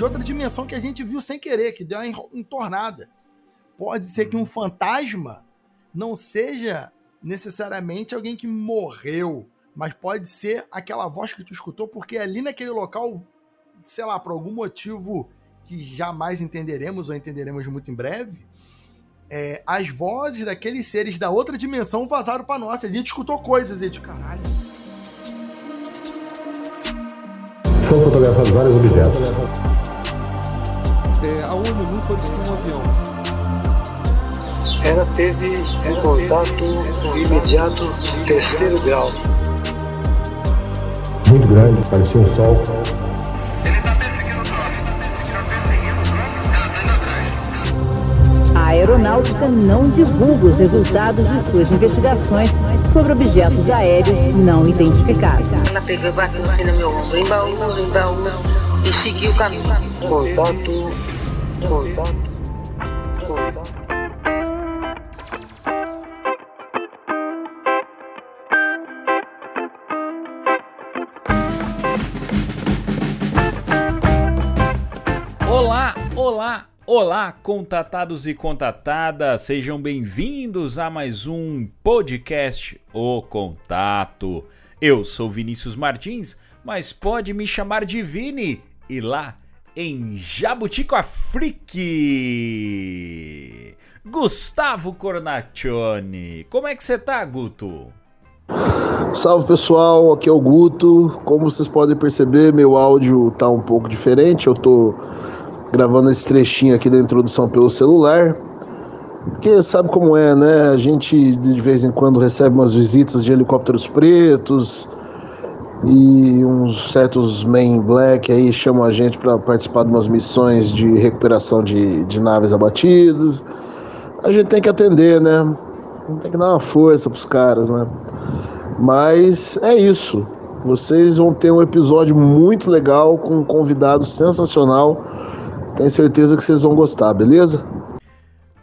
de outra dimensão que a gente viu sem querer, que deu uma entornada. Pode ser que um fantasma não seja necessariamente alguém que morreu, mas pode ser aquela voz que tu escutou, porque ali naquele local, sei lá, por algum motivo que jamais entenderemos ou entenderemos muito em breve, é, as vozes daqueles seres da outra dimensão vazaram para nós. A gente escutou coisas e de caralho. Foram fotografados vários objetos. É, a ONU nunca parecia um avião. Ela teve um contato imediato terceiro grau. Muito grande, parecia um sol. A aeronáutica não divulga os resultados de suas investigações sobre objetos aéreos não identificados. Ela pegou e bateu assim no meu ombro, embaú, embaú, e seguiu o caminho. Contato, Olá, olá, olá, contatados e contatadas, sejam bem-vindos a mais um podcast O Contato. Eu sou Vinícius Martins, mas pode me chamar de Vini e lá em Jabutico Freak. Gustavo Cornaccione, como é que você tá, Guto? Salve pessoal, aqui é o Guto. Como vocês podem perceber, meu áudio tá um pouco diferente. Eu tô gravando esse trechinho aqui da introdução pelo celular. Porque sabe como é, né? A gente de vez em quando recebe umas visitas de helicópteros pretos e uns certos men black aí chamam a gente para participar de umas missões de recuperação de, de naves abatidas. A gente tem que atender, né? Tem que dar uma força pros caras, né? Mas é isso. Vocês vão ter um episódio muito legal com um convidado sensacional. Tenho certeza que vocês vão gostar, beleza?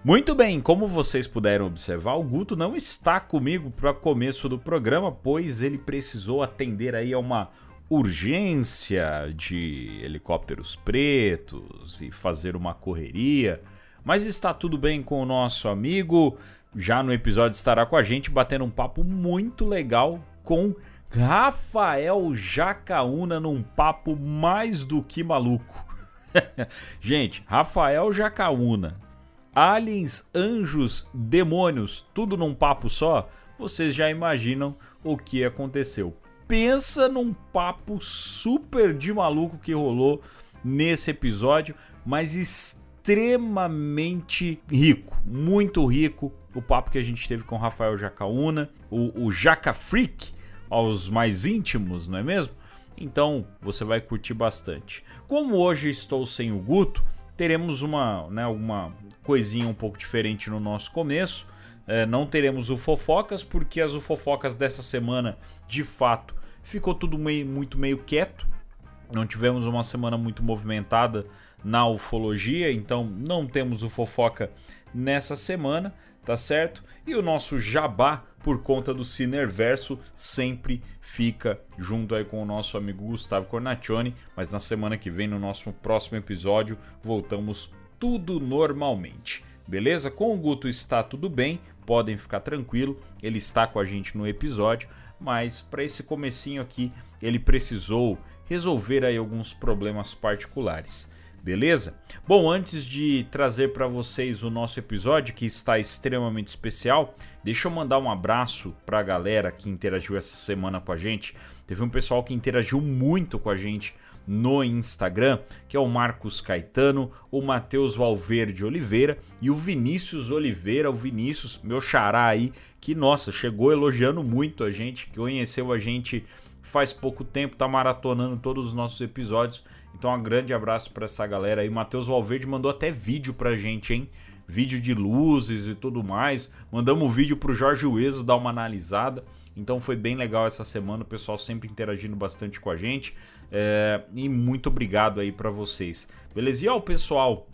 Muito bem, como vocês puderam observar, o Guto não está comigo para começo do programa, pois ele precisou atender aí a uma urgência de helicópteros pretos e fazer uma correria. Mas está tudo bem com o nosso amigo. Já no episódio estará com a gente batendo um papo muito legal com Rafael Jacaúna num papo mais do que maluco. gente, Rafael Jacaúna, aliens, anjos, demônios, tudo num papo só, vocês já imaginam o que aconteceu. Pensa num papo super de maluco que rolou nesse episódio, mas extremamente rico, muito rico. O papo que a gente teve com Rafael Jacaúna, o, o Jaca Freak, aos mais íntimos, não é mesmo? Então você vai curtir bastante. Como hoje estou sem o Guto, teremos uma, né, uma coisinha um pouco diferente no nosso começo. É, não teremos o Fofocas, porque as Fofocas dessa semana, de fato, ficou tudo meio, muito meio quieto. Não tivemos uma semana muito movimentada na ufologia, então não temos o Fofoca nessa semana, tá certo? E o nosso jabá, por conta do Cinerverso, sempre fica junto aí com o nosso amigo Gustavo Cornaccione, mas na semana que vem, no nosso próximo episódio, voltamos tudo normalmente. Beleza? Com o Guto está tudo bem, podem ficar tranquilo, ele está com a gente no episódio, mas para esse comecinho aqui, ele precisou resolver aí alguns problemas particulares. Beleza? Bom, antes de trazer para vocês o nosso episódio que está extremamente especial, deixa eu mandar um abraço para a galera que interagiu essa semana com a gente. Teve um pessoal que interagiu muito com a gente no Instagram, que é o Marcos Caetano, o Matheus Valverde Oliveira e o Vinícius Oliveira, o Vinícius, meu xará aí, que nossa, chegou elogiando muito a gente, que conheceu a gente faz pouco tempo, tá maratonando todos os nossos episódios. Então, um grande abraço para essa galera aí. Matheus Valverde mandou até vídeo pra gente, hein? Vídeo de luzes e tudo mais. Mandamos um vídeo pro Jorge Ueso dar uma analisada. Então foi bem legal essa semana, o pessoal sempre interagindo bastante com a gente. É, e muito obrigado aí para vocês. Beleza? E ó, o pessoal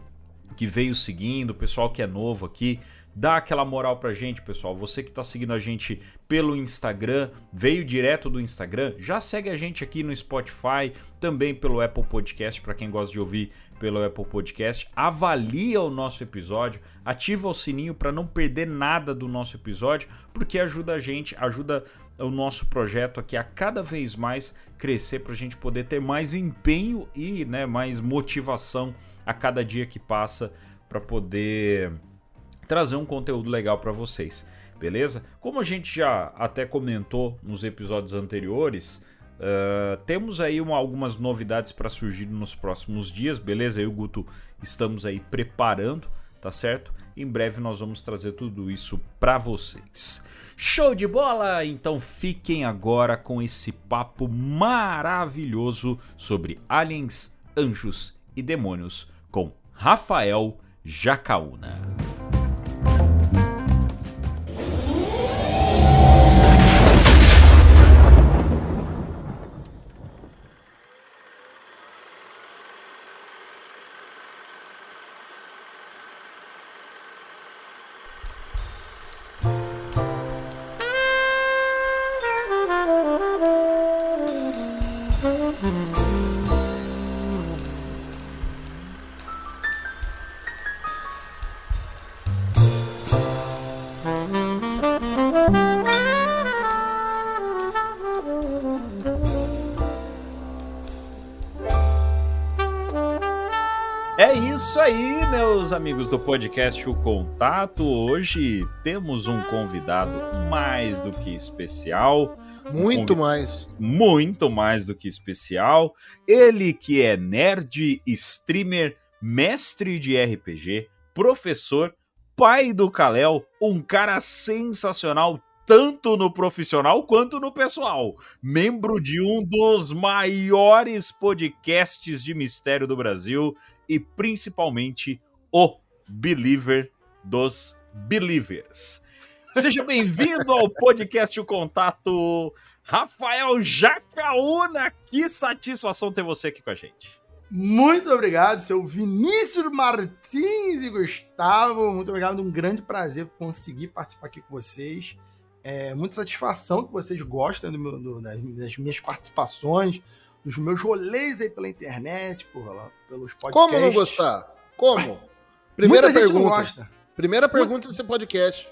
que veio seguindo, o pessoal que é novo aqui. Dá aquela moral pra gente, pessoal. Você que tá seguindo a gente pelo Instagram, veio direto do Instagram, já segue a gente aqui no Spotify, também pelo Apple Podcast, para quem gosta de ouvir pelo Apple Podcast. Avalia o nosso episódio, ativa o sininho para não perder nada do nosso episódio, porque ajuda a gente, ajuda o nosso projeto aqui a cada vez mais crescer para a gente poder ter mais empenho e né, mais motivação a cada dia que passa para poder trazer um conteúdo legal para vocês, beleza? Como a gente já até comentou nos episódios anteriores, uh, temos aí uma, algumas novidades para surgir nos próximos dias, beleza? Eu e o Guto estamos aí preparando, tá certo? Em breve nós vamos trazer tudo isso para vocês. Show de bola! Então fiquem agora com esse papo maravilhoso sobre aliens, anjos e demônios com Rafael Jacaúna. Aí, meus amigos do podcast O Contato. Hoje temos um convidado mais do que especial. Muito um mais. Muito mais do que especial. Ele que é nerd, streamer, mestre de RPG, professor, pai do Kalel, um cara sensacional, tanto no profissional quanto no pessoal. Membro de um dos maiores podcasts de mistério do Brasil e principalmente o Believer dos Believers. Seja bem-vindo ao podcast O Contato, Rafael Jacaúna. Que satisfação ter você aqui com a gente. Muito obrigado, seu Vinícius Martins e Gustavo. Muito obrigado, um grande prazer conseguir participar aqui com vocês. É muita satisfação que vocês gostam do meu, do, das minhas participações, dos meus rolês aí pela internet, por, pelos podcasts. Como não gostar? Como? Primeira Muita pergunta. Gente não gosta. Primeira pergunta desse podcast.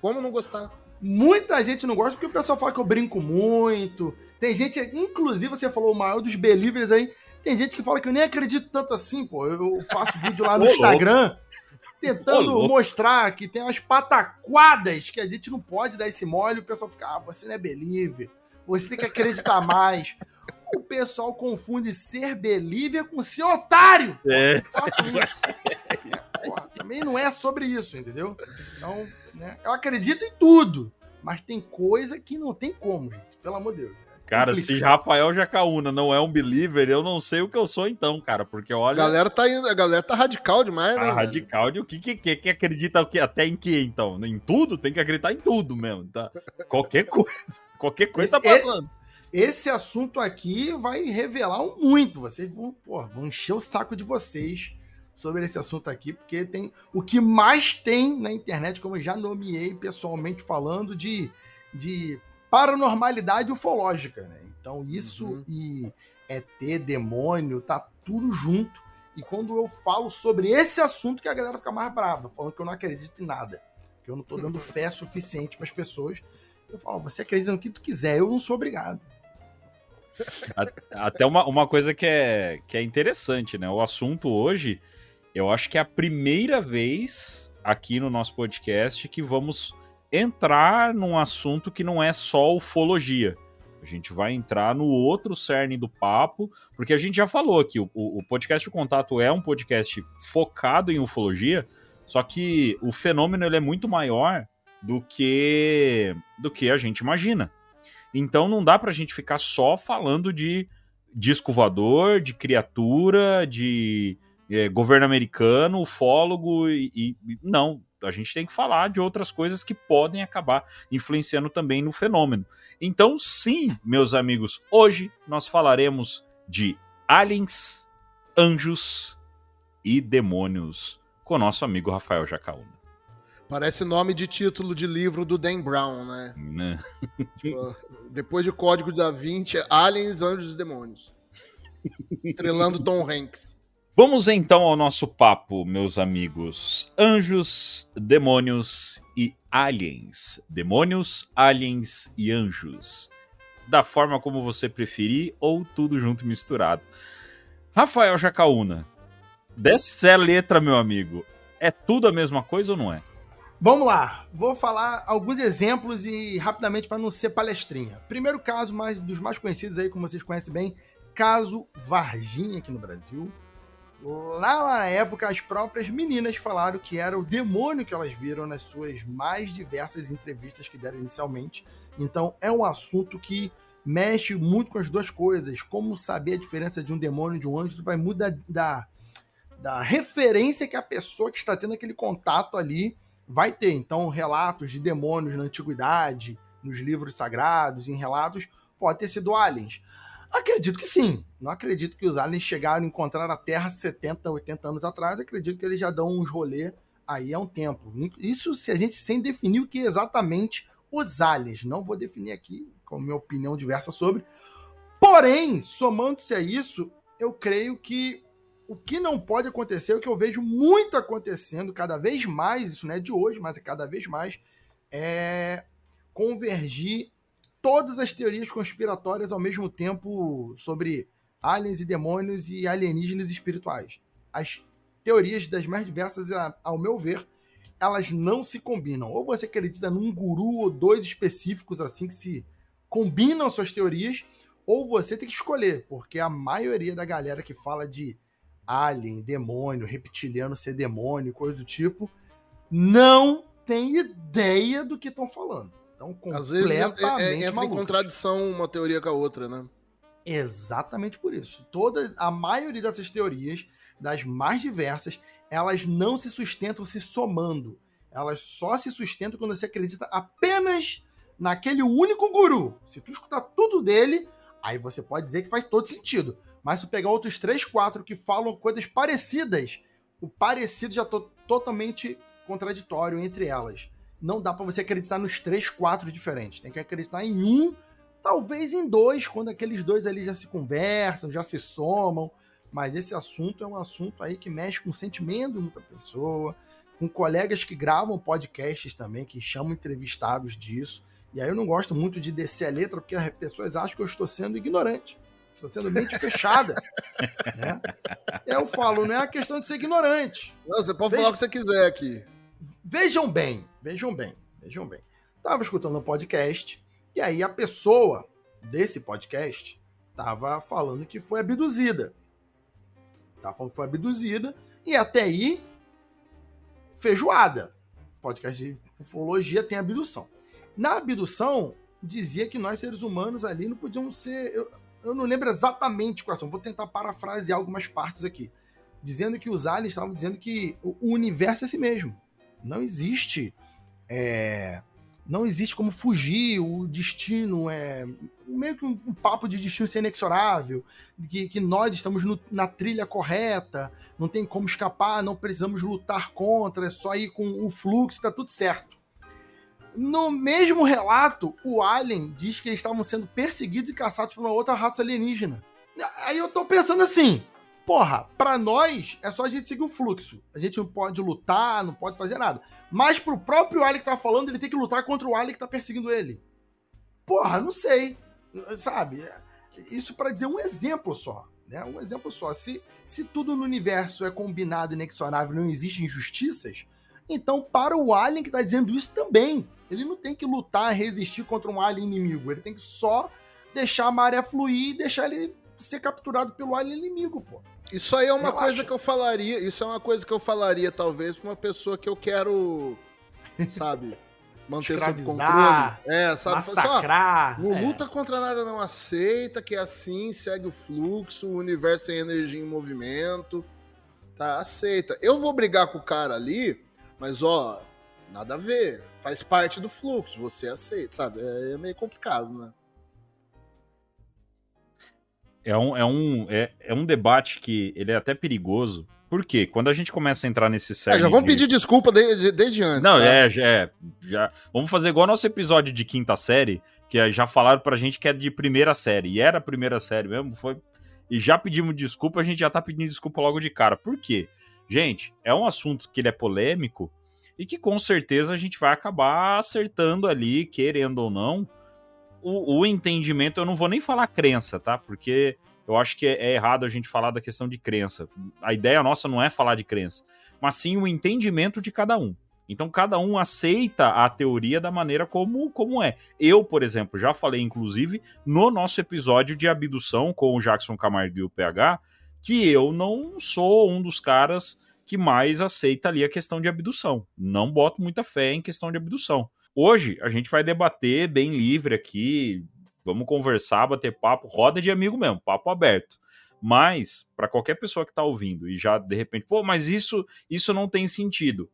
Como não gostar? Muita gente não gosta porque o pessoal fala que eu brinco muito. Tem gente, inclusive você falou o maior dos believers aí, tem gente que fala que eu nem acredito tanto assim, pô. Eu faço vídeo lá no Instagram tentando mostrar que tem umas pataquadas que a gente não pode dar esse mole. O pessoal fica, ah, você não é believer. Você tem que acreditar mais o pessoal confunde ser believer com ser otário. É. Porra, também não é sobre isso, entendeu? Então, né, eu acredito em tudo, mas tem coisa que não tem como, gente. Pelo amor de Deus. Cara, se Rafael Jacaúna não é um believer, eu não sei o que eu sou então, cara, porque olha... A galera tá, indo, a galera tá radical demais, né? Ah, radical de o que, que, que, que acredita o que, até em que, então? Em tudo? Tem que acreditar em tudo mesmo, tá? Qualquer coisa, qualquer coisa Esse, tá passando. É esse assunto aqui vai revelar muito. Vocês vão, pô, vão encher o saco de vocês sobre esse assunto aqui, porque tem o que mais tem na internet, como eu já nomeei pessoalmente falando, de, de paranormalidade ufológica. Né? Então, isso uhum. e ET, demônio, tá tudo junto. E quando eu falo sobre esse assunto, que a galera fica mais brava, falando que eu não acredito em nada, que eu não tô dando fé suficiente para as pessoas. Eu falo, você acredita no que tu quiser, eu não sou obrigado. Até uma, uma coisa que é, que é interessante, né? O assunto hoje, eu acho que é a primeira vez aqui no nosso podcast que vamos entrar num assunto que não é só ufologia. A gente vai entrar no outro cerne do papo, porque a gente já falou aqui, o, o podcast o Contato é um podcast focado em ufologia, só que o fenômeno ele é muito maior do que do que a gente imagina. Então não dá pra gente ficar só falando de disco voador, de criatura, de é, governo americano, ufólogo e, e, não. A gente tem que falar de outras coisas que podem acabar influenciando também no fenômeno. Então, sim, meus amigos, hoje nós falaremos de aliens, anjos e demônios com nosso amigo Rafael Jacaúna. Parece nome de título de livro do Dan Brown, né? Né? Tipo, depois de Código da Vinci, Aliens, Anjos e Demônios. Estrelando Tom Hanks. Vamos então ao nosso papo, meus amigos. Anjos, demônios e aliens. Demônios, aliens e anjos. Da forma como você preferir ou tudo junto misturado. Rafael Jacaúna, dessa letra, meu amigo, é tudo a mesma coisa ou não é? Vamos lá, vou falar alguns exemplos e rapidamente para não ser palestrinha. Primeiro caso, mais, dos mais conhecidos aí, como vocês conhecem bem, caso Varginha aqui no Brasil. Lá na época, as próprias meninas falaram que era o demônio que elas viram nas suas mais diversas entrevistas que deram inicialmente. Então, é um assunto que mexe muito com as duas coisas. Como saber a diferença de um demônio e de um anjo, vai mudar da, da referência que a pessoa que está tendo aquele contato ali vai ter. Então, relatos de demônios na antiguidade, nos livros sagrados, em relatos, pode ter sido aliens. Acredito que sim. Não acredito que os aliens chegaram a encontrar a Terra 70, 80 anos atrás. Acredito que eles já dão uns rolê aí há um tempo. Isso se a gente sem definir o que é exatamente os aliens. Não vou definir aqui, com minha opinião diversa sobre. Porém, somando-se a isso, eu creio que o que não pode acontecer, o que eu vejo muito acontecendo cada vez mais, isso não é de hoje, mas é cada vez mais, é convergir todas as teorias conspiratórias ao mesmo tempo sobre aliens e demônios e alienígenas espirituais. As teorias das mais diversas, ao meu ver, elas não se combinam. Ou você acredita num guru ou dois específicos assim que se combinam suas teorias, ou você tem que escolher, porque a maioria da galera que fala de alien, demônio, reptiliano ser demônio, coisa do tipo, não tem ideia do que estão falando. Então, completamente Às vezes é, é, entra em contradição uma teoria com a outra, né? Exatamente por isso. Todas, a maioria dessas teorias, das mais diversas, elas não se sustentam se somando. Elas só se sustentam quando você acredita apenas naquele único guru. Se tu escutar tudo dele, aí você pode dizer que faz todo sentido. Mas se pegar outros três, quatro que falam coisas parecidas, o parecido já é to totalmente contraditório entre elas. Não dá para você acreditar nos três, quatro diferentes. Tem que acreditar em um, talvez em dois, quando aqueles dois ali já se conversam, já se somam. Mas esse assunto é um assunto aí que mexe com o sentimento de muita pessoa, com colegas que gravam podcasts também, que chamam entrevistados disso. E aí eu não gosto muito de descer a letra, porque as pessoas acham que eu estou sendo ignorante. Estou sendo mente fechada. né? Eu falo, não é a questão de ser ignorante. Não, você pode Veja- falar o que você quiser aqui. Vejam bem, vejam bem, vejam bem. Tava escutando um podcast, e aí a pessoa desse podcast tava falando que foi abduzida. Tava falando que foi abduzida, e até aí, feijoada. Podcast de ufologia tem abdução. Na abdução, dizia que nós seres humanos ali não podíamos ser. Eu, eu não lembro exatamente quais são, vou tentar parafrasear algumas partes aqui. Dizendo que os aliens estavam dizendo que o universo é si mesmo. Não existe. é, não existe como fugir, o destino é meio que um, um papo de destino ser inexorável, que, que nós estamos no- na trilha correta, não tem como escapar, não precisamos lutar contra, é só ir com o fluxo, tá tudo certo. No mesmo relato, o Alien diz que eles estavam sendo perseguidos e caçados por uma outra raça alienígena. Aí eu tô pensando assim, porra, pra nós é só a gente seguir o fluxo. A gente não pode lutar, não pode fazer nada. Mas pro próprio Alien que tá falando, ele tem que lutar contra o Alien que tá perseguindo ele. Porra, não sei. Sabe? Isso pra dizer um exemplo só. Né? Um exemplo só. Se, se tudo no universo é combinado inexorável não existem injustiças, então para o Alien que tá dizendo isso também. Ele não tem que lutar, resistir contra um Alien inimigo. Ele tem que só deixar a maré fluir e deixar ele ser capturado pelo Alien inimigo, pô. Isso aí é uma Relaxa. coisa que eu falaria. Isso é uma coisa que eu falaria, talvez, pra uma pessoa que eu quero, sabe, manter sob controle. É, sabe? Só, Massacrar. não é. luta contra nada, não aceita, que é assim, segue o fluxo, o universo é energia em movimento. Tá, aceita. Eu vou brigar com o cara ali, mas ó, nada a ver. Faz parte do fluxo, você aceita, sabe? É, é meio complicado, né? É um, é, um, é, é um debate que ele é até perigoso. Por quê? Quando a gente começa a entrar nesse É, cerne já vamos de- pedir desculpa de- de- desde antes. Não, tá? é, é, já. Vamos fazer igual nosso episódio de quinta série, que já falaram pra gente que é de primeira série. E era a primeira série mesmo, foi. E já pedimos desculpa, a gente já tá pedindo desculpa logo de cara. Por quê? Gente, é um assunto que ele é polêmico e que com certeza a gente vai acabar acertando ali, querendo ou não, o, o entendimento. Eu não vou nem falar crença, tá? Porque eu acho que é, é errado a gente falar da questão de crença. A ideia nossa não é falar de crença, mas sim o entendimento de cada um. Então cada um aceita a teoria da maneira como, como é. Eu, por exemplo, já falei, inclusive, no nosso episódio de abdução com o Jackson Camargo e o PH, que eu não sou um dos caras que mais aceita ali a questão de abdução. Não boto muita fé em questão de abdução. Hoje a gente vai debater bem livre aqui, vamos conversar, bater papo, roda de amigo mesmo, papo aberto. Mas para qualquer pessoa que está ouvindo e já de repente, pô, mas isso isso não tem sentido.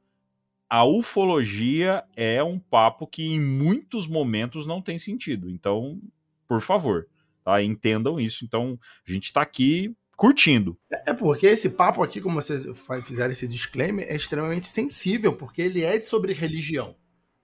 A ufologia é um papo que em muitos momentos não tem sentido. Então, por favor, tá? entendam isso. Então, a gente está aqui curtindo. É porque esse papo aqui, como vocês fizeram esse disclaimer, é extremamente sensível, porque ele é sobre religião,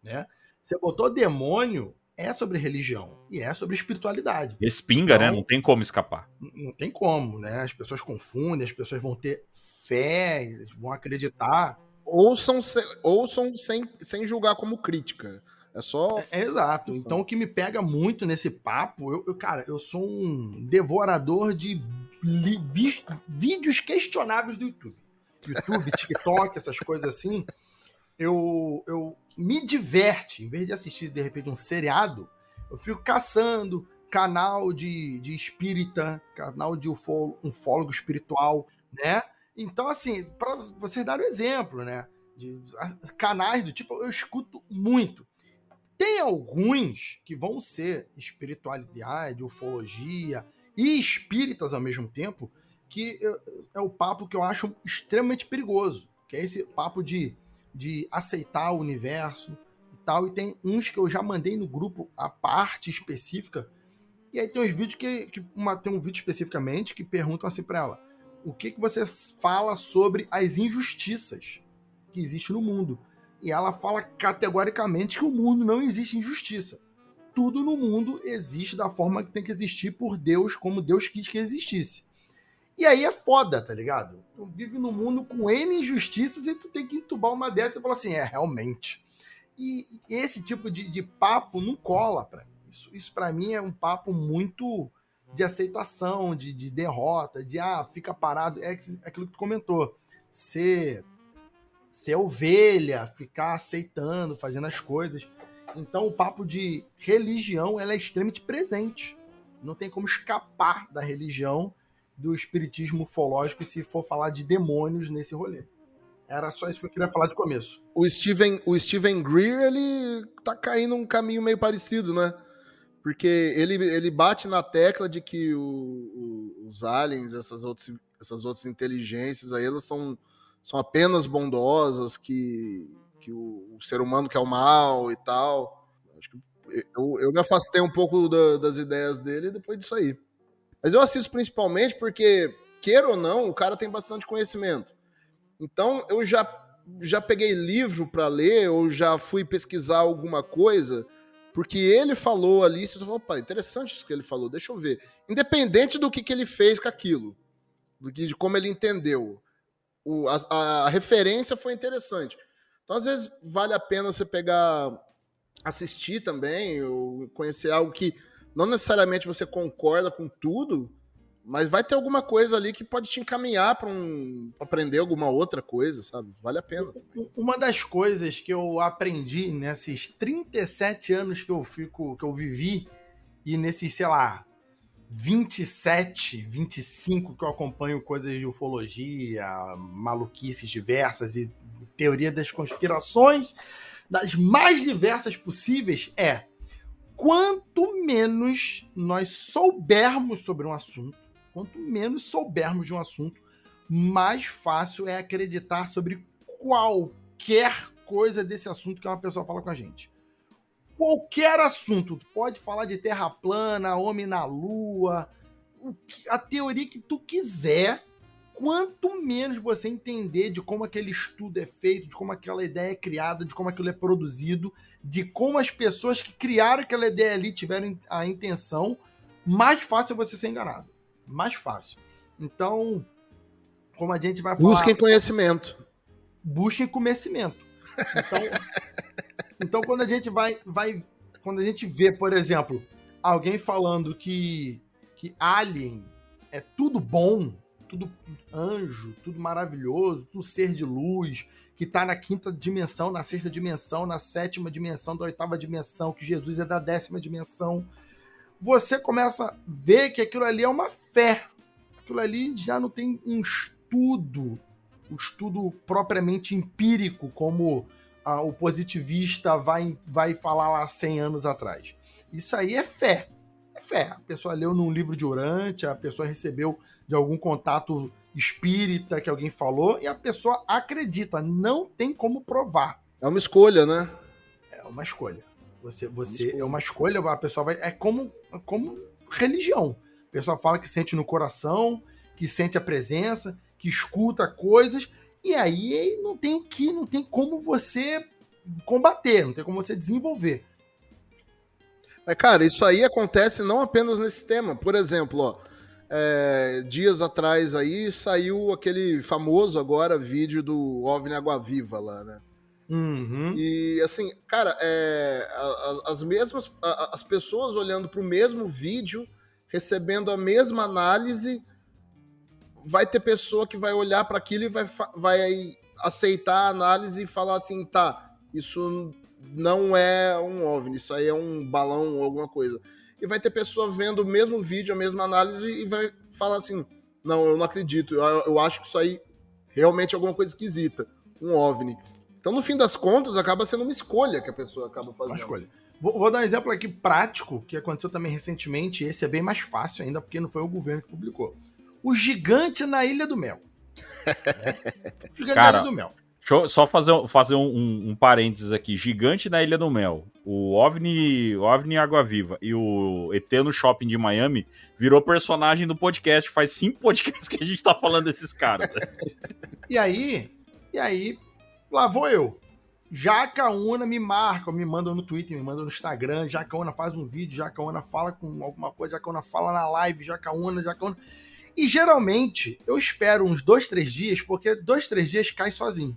né? Você botou demônio, é sobre religião e é sobre espiritualidade. Respinga, né? Então- Não tem como escapar. Não tem como, né? As pessoas confundem, as pessoas vão ter fé, vão acreditar. Ouçam, se- ouçam sem, sem julgar como crítica. É só. É, exato. Isso. Então o que me pega muito nesse papo, eu, eu, cara, eu sou um devorador de li- vis- vídeos questionáveis do YouTube. YouTube, TikTok, essas coisas assim. Eu, eu me diverte, em vez de assistir de repente um seriado, eu fico caçando canal de, de espírita, canal de ufólogo espiritual, né? Então, assim, para vocês darem um exemplo, né? De canais do tipo, eu escuto muito. Tem alguns que vão ser espiritualidade, ufologia e espíritas ao mesmo tempo, que eu- é o papo que eu acho extremamente perigoso, que é esse papo de, de aceitar o universo e tal. E tem uns que eu já mandei no grupo a parte específica. E aí tem uns vídeos que, que uma, tem um vídeo especificamente que perguntam assim para ela: o que, que você fala sobre as injustiças que existem no mundo? E ela fala categoricamente que o mundo não existe injustiça. Tudo no mundo existe da forma que tem que existir por Deus, como Deus quis que existisse. E aí é foda, tá ligado? Tu vive num mundo com N injustiças e tu tem que entubar uma dessas e falar assim, é, realmente. E esse tipo de, de papo não cola pra mim. Isso, isso para mim é um papo muito de aceitação, de, de derrota, de ah, fica parado. É aquilo que tu comentou. Ser ser ovelha, ficar aceitando, fazendo as coisas. Então o papo de religião ela é extremamente presente. Não tem como escapar da religião, do espiritismo ufológico se for falar de demônios nesse rolê. Era só isso que eu queria falar de começo. O Steven, o Steven Greer, ele tá caindo um caminho meio parecido, né? Porque ele, ele bate na tecla de que o- o- os aliens, essas outras, essas outras inteligências aí, elas são, são apenas bondosas, que, que o, o ser humano quer o mal e tal. Acho que eu, eu me afastei um pouco da- das ideias dele depois disso aí. Mas eu assisto principalmente porque, queira ou não, o cara tem bastante conhecimento. Então eu já, já peguei livro para ler ou já fui pesquisar alguma coisa porque ele falou ali, você falou, opa, interessante isso que ele falou, deixa eu ver. Independente do que, que ele fez com aquilo, do que, de como ele entendeu, o, a, a referência foi interessante. Então, às vezes, vale a pena você pegar, assistir também, ou conhecer algo que não necessariamente você concorda com tudo, mas vai ter alguma coisa ali que pode te encaminhar para um, aprender alguma outra coisa, sabe? Vale a pena. Um- Uma das coisas que eu aprendi nesses 37 anos que eu fico, que eu vivi, e nesses, sei lá, 27, 25 que eu acompanho coisas de ufologia, maluquices diversas e teoria das conspirações, das mais diversas possíveis, é quanto menos nós soubermos sobre um assunto, quanto menos soubermos de um assunto, mais fácil é acreditar sobre qualquer coisa desse assunto que uma pessoa fala com a gente. Qualquer assunto, pode falar de terra plana, homem na lua, a teoria que tu quiser, quanto menos você entender de como aquele estudo é feito, de como aquela ideia é criada, de como aquilo é produzido, de como as pessoas que criaram aquela ideia ali tiveram a intenção, mais fácil é você ser enganado. Mais fácil. Então, como a gente vai falar. Busquem conhecimento. Busquem conhecimento. Então, então quando a gente vai, vai. Quando a gente vê, por exemplo, alguém falando que, que Alien é tudo bom, tudo anjo, tudo maravilhoso, tudo ser de luz, que tá na quinta dimensão, na sexta dimensão, na sétima dimensão, da oitava dimensão, que Jesus é da décima dimensão. Você começa a ver que aquilo ali é uma fé. Aquilo ali já não tem um estudo, um estudo propriamente empírico, como ah, o positivista vai, vai falar lá 100 anos atrás. Isso aí é fé. É fé. A pessoa leu num livro de Urante, a pessoa recebeu de algum contato espírita que alguém falou e a pessoa acredita. Não tem como provar. É uma escolha, né? É uma escolha. Você, você é uma escolha, a pessoa vai. É como, como religião. A pessoa fala que sente no coração, que sente a presença, que escuta coisas, e aí não tem o que, não tem como você combater, não tem como você desenvolver. Mas, cara, isso aí acontece não apenas nesse tema. Por exemplo, ó, é, dias atrás aí saiu aquele famoso agora vídeo do OVNI Água Viva lá, né? Uhum. E assim, cara, é, as mesmas as pessoas olhando para o mesmo vídeo, recebendo a mesma análise, vai ter pessoa que vai olhar para aquilo e vai, vai aceitar a análise e falar assim, tá, isso não é um OVNI, isso aí é um balão ou alguma coisa. E vai ter pessoa vendo o mesmo vídeo, a mesma análise e vai falar assim, não, eu não acredito, eu, eu acho que isso aí realmente é alguma coisa esquisita, um OVNI. Então, no fim das contas, acaba sendo uma escolha que a pessoa acaba fazendo. Uma escolha. Vou, vou, dar um exemplo aqui prático, que aconteceu também recentemente. Esse é bem mais fácil ainda, porque não foi o governo que publicou. O gigante na Ilha do Mel. O gigante Cara, na Ilha do Mel. Deixa eu só fazer, fazer um, um, um, parênteses aqui. Gigante na Ilha do Mel. O OVNI, OVNI Água Viva e o ET no Shopping de Miami virou personagem do podcast. Faz cinco podcasts que a gente tá falando desses caras. e aí, e aí, lá vou eu. Jacaúna me marca, me manda no Twitter, me manda no Instagram. Jacaúna faz um vídeo, Jacaúna fala com alguma coisa, Jacaúna fala na live, Jacaúna, Jacaúna. E geralmente eu espero uns dois, três dias, porque dois, três dias cai sozinho.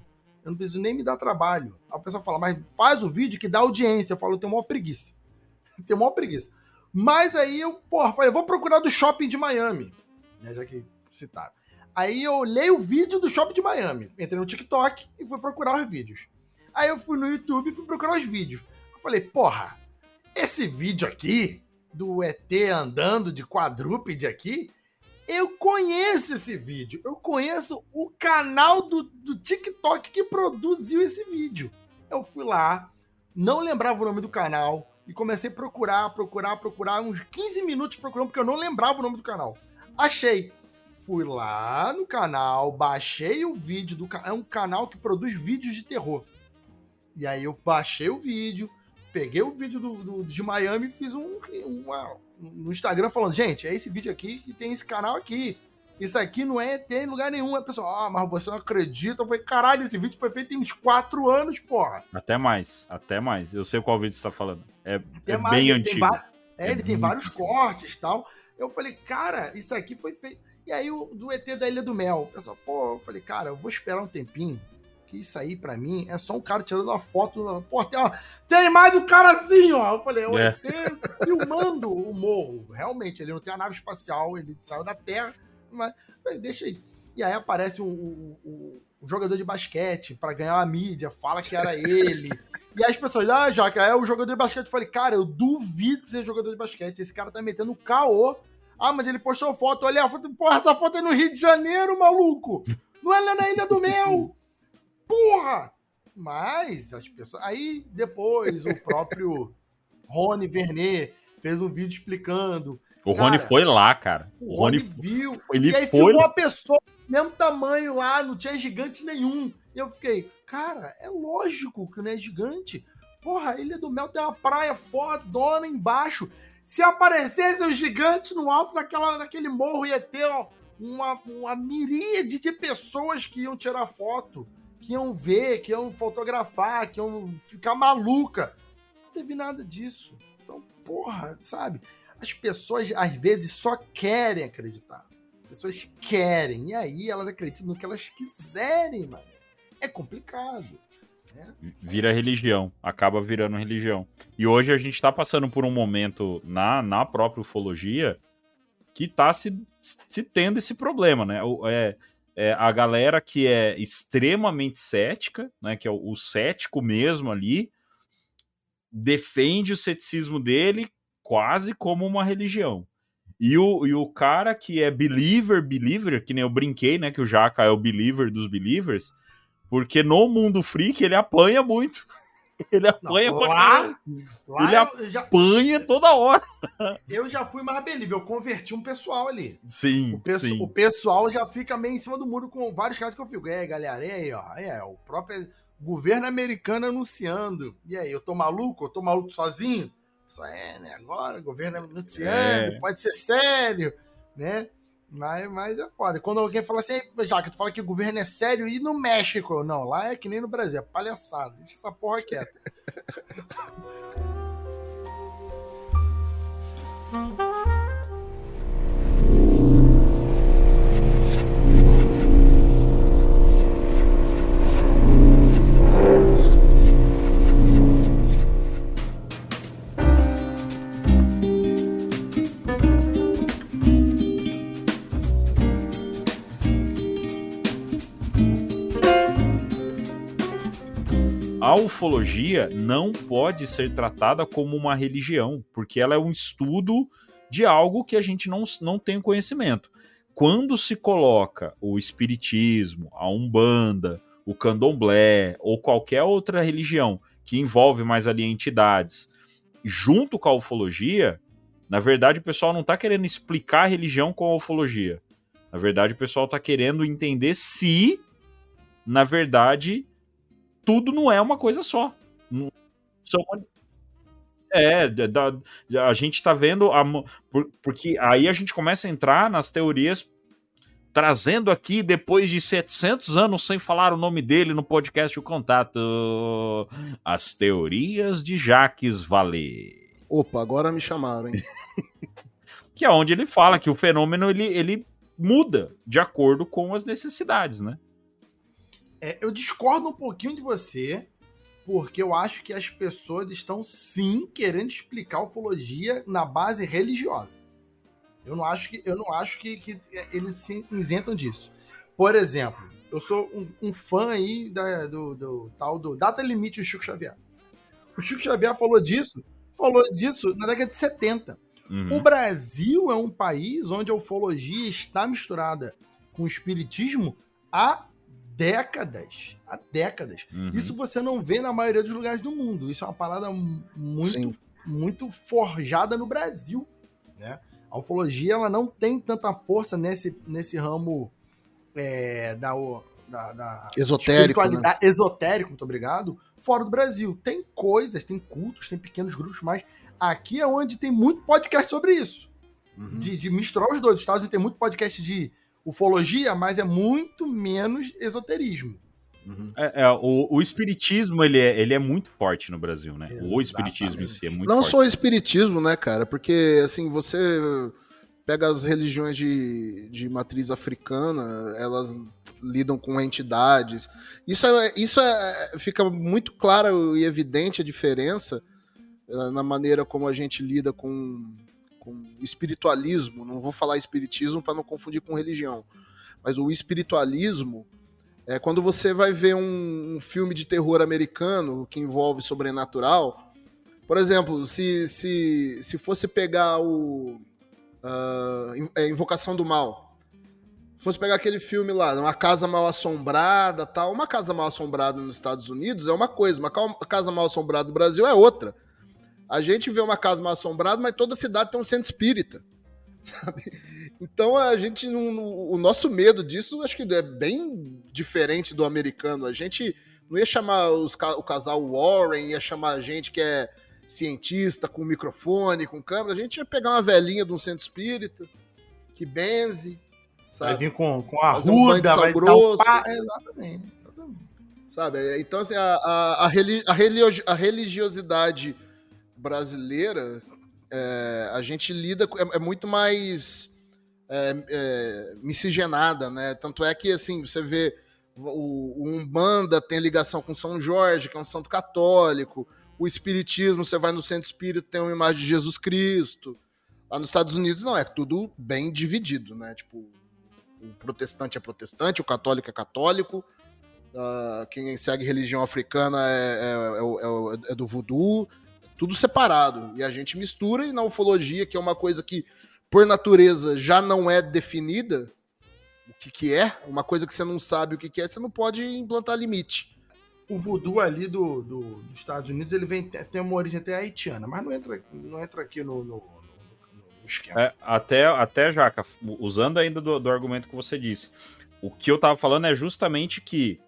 Eu não preciso nem me dar trabalho. Aí o pessoal fala, mas faz o vídeo que dá audiência. Eu falo, eu tenho maior preguiça. tenho maior preguiça. Mas aí eu, porra, falei, vou procurar do shopping de Miami. Né, já que citaram. Aí eu olhei o vídeo do shopping de Miami. Entrei no TikTok e fui procurar os vídeos. Aí eu fui no YouTube e fui procurar os vídeos. Eu falei, porra, esse vídeo aqui, do ET andando de quadrúpede aqui, eu conheço esse vídeo. Eu conheço o canal do, do TikTok que produziu esse vídeo. Eu fui lá, não lembrava o nome do canal e comecei a procurar, procurar, procurar, uns 15 minutos procurando, porque eu não lembrava o nome do canal. Achei fui lá no canal, baixei o vídeo do. É um canal que produz vídeos de terror. E aí eu baixei o vídeo, peguei o vídeo do, do de Miami e fiz um, uma, no Instagram falando, gente, é esse vídeo aqui que tem esse canal aqui. Isso aqui não é ter em lugar nenhum. A pessoa, ah, mas você não acredita. Eu falei, caralho, esse vídeo foi feito em uns quatro anos, porra. Até mais, até mais. Eu sei qual vídeo você tá falando. É, é mais, bem antigo. É, é, ele tem vários cortes e tal. Eu falei, cara, isso aqui foi feito. E aí, o do ET da Ilha do Mel. O pessoal, pô, eu falei, cara, eu vou esperar um tempinho. Que isso aí, pra mim, é só um cara tirando uma foto. Pô, tem, ó, tem mais do cara assim, ó. Eu falei, é o é. ET filmando o morro. Realmente, ele não tem a nave espacial, ele saiu da Terra. Mas, deixa aí. E aí aparece o, o, o jogador de basquete para ganhar a mídia, fala que era ele. e aí as pessoas, ah, Jaca, é o jogador de basquete. Eu falei, cara, eu duvido que seja jogador de basquete. Esse cara tá metendo caô ah, mas ele postou foto, olha a foto. Porra, essa foto é no Rio de Janeiro, maluco! Não é na Ilha do Mel! Porra! Mas as pessoas. Aí depois o próprio Rony Vernet fez um vídeo explicando. O cara, Rony foi lá, cara. O Rony, Rony viu. Ele e aí foi. uma pessoa do mesmo tamanho lá, não tinha gigante nenhum. E eu fiquei, cara, é lógico que não é gigante. Porra, a Ilha do Mel tem uma praia fodona embaixo. Se aparecesse o gigante no alto daquela, daquele morro, ia ter ó, uma, uma miríade de pessoas que iam tirar foto, que iam ver, que iam fotografar, que iam ficar maluca. Não teve nada disso. Então, porra, sabe? As pessoas às vezes só querem acreditar. As pessoas querem. E aí elas acreditam no que elas quiserem, mano. É complicado. Né? Vira religião, acaba virando religião. E hoje a gente está passando por um momento na, na própria ufologia que está se, se tendo esse problema, né? É, é a galera que é extremamente cética, né? Que é o, o cético mesmo ali, defende o ceticismo dele quase como uma religião. E o, e o cara que é believer, believer, que nem eu brinquei, né? Que o Jaca é o believer dos believers, porque no mundo freak ele apanha muito. Ele apanha caralho. lá, lá Ele eu, já, Apanha toda hora. eu já fui mais believer. Eu converti um pessoal ali. Sim, O, pesso- sim. o pessoal já fica meio em cima do muro com vários caras que eu fico. É, galera, e aí, ó. É, o próprio governo americano anunciando. E aí, eu tô maluco? Eu tô maluco sozinho? Só é, né? Agora, o governo anunciando, É. pode ser sério, né? Mas, mas é foda. Quando alguém fala assim, "Ei, Jaca, tu fala que o governo é sério e no México? Não, lá é que nem no Brasil, é palhaçada. Deixa essa porra quieta. A ufologia não pode ser tratada como uma religião, porque ela é um estudo de algo que a gente não, não tem conhecimento. Quando se coloca o espiritismo, a umbanda, o candomblé ou qualquer outra religião que envolve mais ali entidades junto com a ufologia, na verdade o pessoal não está querendo explicar a religião com a ufologia. Na verdade o pessoal está querendo entender se, na verdade, tudo não é uma coisa só. Não- são uma- É, da- da- a gente tá vendo. a por- porque aí a gente começa a entrar nas teorias, trazendo aqui, depois de 700 anos sem falar o nome dele no podcast O Contato, as teorias de Jacques Vallée. Opa, agora me chamaram, hein? Que é onde ele fala que o fenômeno ele, ele muda de acordo com as necessidades, né? É, eu discordo um pouquinho de você, porque eu acho que as pessoas estão sim querendo explicar ufologia na base religiosa. Eu não acho que, eu não acho que, que eles se isentam disso. Por exemplo, eu sou um, um fã aí da- do, do tal do Data Limite do Chico Xavier. O Chico Xavier falou disso, falou disso na década de 70. Uhum. O Brasil é um país onde a ufologia está misturada com o espiritismo há décadas. Há décadas. Uhum. Isso você não vê na maioria dos lugares do mundo. Isso é uma parada mu- muito, Sim. muito forjada no Brasil. Né? A ufologia ela não tem tanta força nesse, nesse ramo é, da, da, da Esotérico, né? espiritualidade- esotérico, muito obrigado, fora do Brasil. Tem coisas, tem cultos, tem pequenos grupos, mas aqui é onde tem muito podcast sobre isso. Uhum. De, de misturar os dois. Os Estados Unidos tem muito podcast de ufologia, mas é muito menos esoterismo. Uhum. É, é, o, o espiritismo ele é, ele é muito forte no Brasil, né? O espiritismo em si é Exatamente. muito Não forte. só o espiritismo, né, cara? Porque, assim, você pega as religiões de, de matriz africana, elas lidam com entidades. Isso, é, isso é, fica muito claro e evidente a diferença eh, na maneira como a gente lida com, com espiritualismo. Não vou falar espiritismo para não confundir com religião. Mas o espiritualismo é quando você vai ver um, um filme de terror americano que envolve sobrenatural. Por exemplo, se, se, se fosse pegar o é, Invocação do Mal, fosse pegar aquele filme lá, uma casa mal assombrada, tal, uma casa mal assombrada nos Estados Unidos é uma coisa, uma ca- casa mal assombrada no Brasil é outra. A gente vê uma casa mal assombrada, mas toda cidade tem um centro espírita. sabe? Então a gente não, o nosso medo disso acho que é bem diferente do americano. A gente não ia chamar os o casal Warren, ia chamar gente que é cientista com microfone, com câmera. A gente ia pegar uma velhinha de um centro espírita que benze, Vai sabe? vir com, com a Fazer um de ruda, sal vai dar um grosso. pá- Exatamente, exatamente. Sabe? Então, assim, a, a, a, a religi- a religiosidade brasileira, é, a gente lida, é, é muito mais é, é, miscigenada, né? Tanto é que, assim, você vê o, o Umbanda tem ligação com São Jorge, que é um santo católico, o Espiritismo, você vai no centro espírita, tem uma imagem de Jesus Cristo. Lá nos Estados Unidos, não, é tudo bem dividido, né? Tipo, o protestante é protestante, o católico é católico, ah, quem segue religião africana é, é- é é do voodoo, tudo separado. E a gente mistura, e na ufologia, que é uma coisa que, por natureza, já não é definida, o que, que é, uma coisa que você não sabe o que, que é, você não pode implantar limite. O voodoo ali do, do- dos Estados Unidos, ele vem, tem uma origem até haitiana, mas não entra, não entra aqui no, no, no- no esquema. É, até, até, Jaca, usando ainda do, do argumento que você disse, o que eu tava falando é justamente que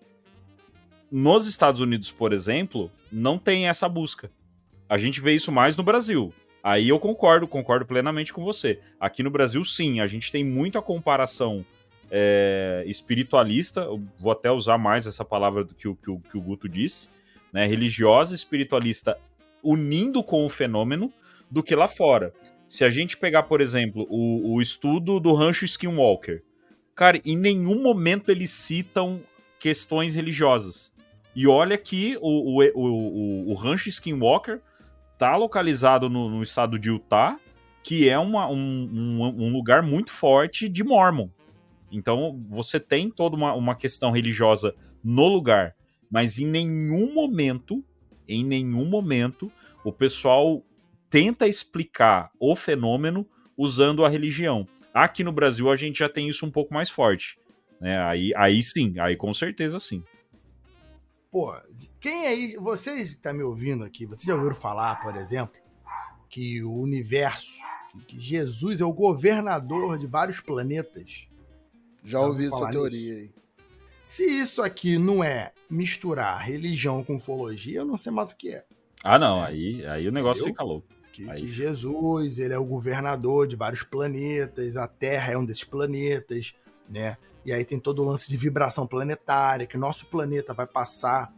nos Estados Unidos, por exemplo, não tem essa busca. A gente vê isso mais no Brasil. Aí eu concordo, concordo plenamente com você. Aqui no Brasil, sim, a gente tem muita comparação é, espiritualista, vou até usar mais essa palavra do que o, que o, que o Guto disse, né? Religiosa, espiritualista, unindo com o fenômeno, do que lá fora. Se a gente pegar, por exemplo, o, o estudo do Rancho Skinwalker, cara, em nenhum momento eles citam questões religiosas. E olha que o, o, o, o, o Rancho Skinwalker tá localizado no, no estado de Utah, que é uma, um, um, um lugar muito forte de Mormon. Então você tem toda uma, uma questão religiosa no lugar, mas em nenhum momento, em nenhum momento, o pessoal tenta explicar o fenômeno usando a religião. Aqui no Brasil a gente já tem isso um pouco mais forte. Né? Aí, aí sim, aí com certeza sim. Pô, quem aí, vocês que estão me ouvindo aqui, vocês já ouviram falar, por exemplo, que o universo, que Jesus é o governador de vários planetas? Já ouvi ouviu essa teoria aí. Se isso aqui não é misturar religião com ufologia, eu não sei mais o que é. Ah, não, aí, aí o negócio Entendeu? fica louco. Que, Aí. que Jesus, ele é o governador de vários planetas, a Terra é um desses planetas, né? E aí tem todo o lance de vibração planetária, que nosso planeta vai passar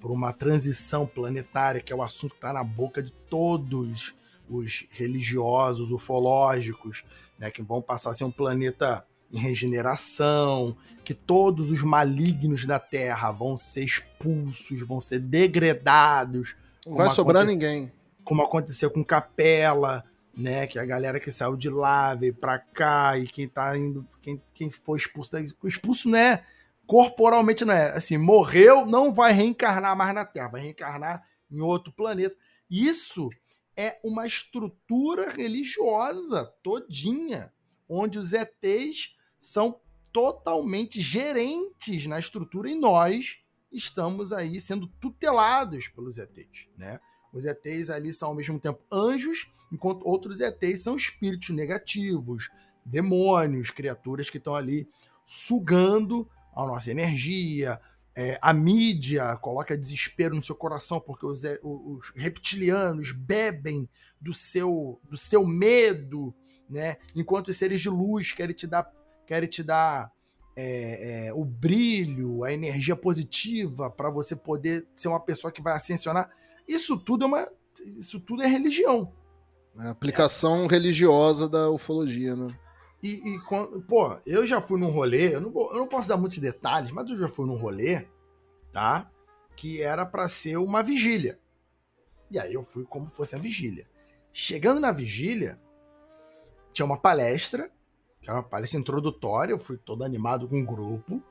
por uma transição planetária, que é o assunto que está na boca de todos os religiosos, ufológicos, né? Que vão passar a ser um planeta em regeneração, que todos os malignos da Terra vão ser expulsos, vão ser degradados. Não vai sobrar ninguém. como aconteceu com Capela, né? Que a galera que saiu de lá veio pra cá e quem tá indo, quem, quem foi expulso, expulso não é corporalmente, não é assim, morreu, não vai reencarnar mais na Terra, vai reencarnar em outro planeta. Isso é uma estrutura religiosa todinha, onde os ETs são totalmente gerentes na estrutura e nós estamos aí sendo tutelados pelos ETs, né? Os ETs ali são ao mesmo tempo anjos, enquanto outros ETs são espíritos negativos, demônios, criaturas que estão ali sugando a nossa energia. É, a mídia coloca desespero no seu coração porque os, é- os reptilianos bebem do seu, do seu medo, né? Enquanto os seres de luz querem te dar, querem te dar é, é, o brilho, a energia positiva para você poder ser uma pessoa que vai ascensionar. Isso tudo é uma, isso tudo é religião. É a aplicação religiosa da ufologia, né? E, e quan- pô, eu já fui num rolê, eu não, eu não posso dar muitos detalhes, mas eu já fui num rolê, tá? Que era pra ser uma vigília. E aí eu fui como fosse a vigília. Chegando na vigília, tinha uma palestra, que era uma palestra introdutória, eu fui todo animado com o grupo.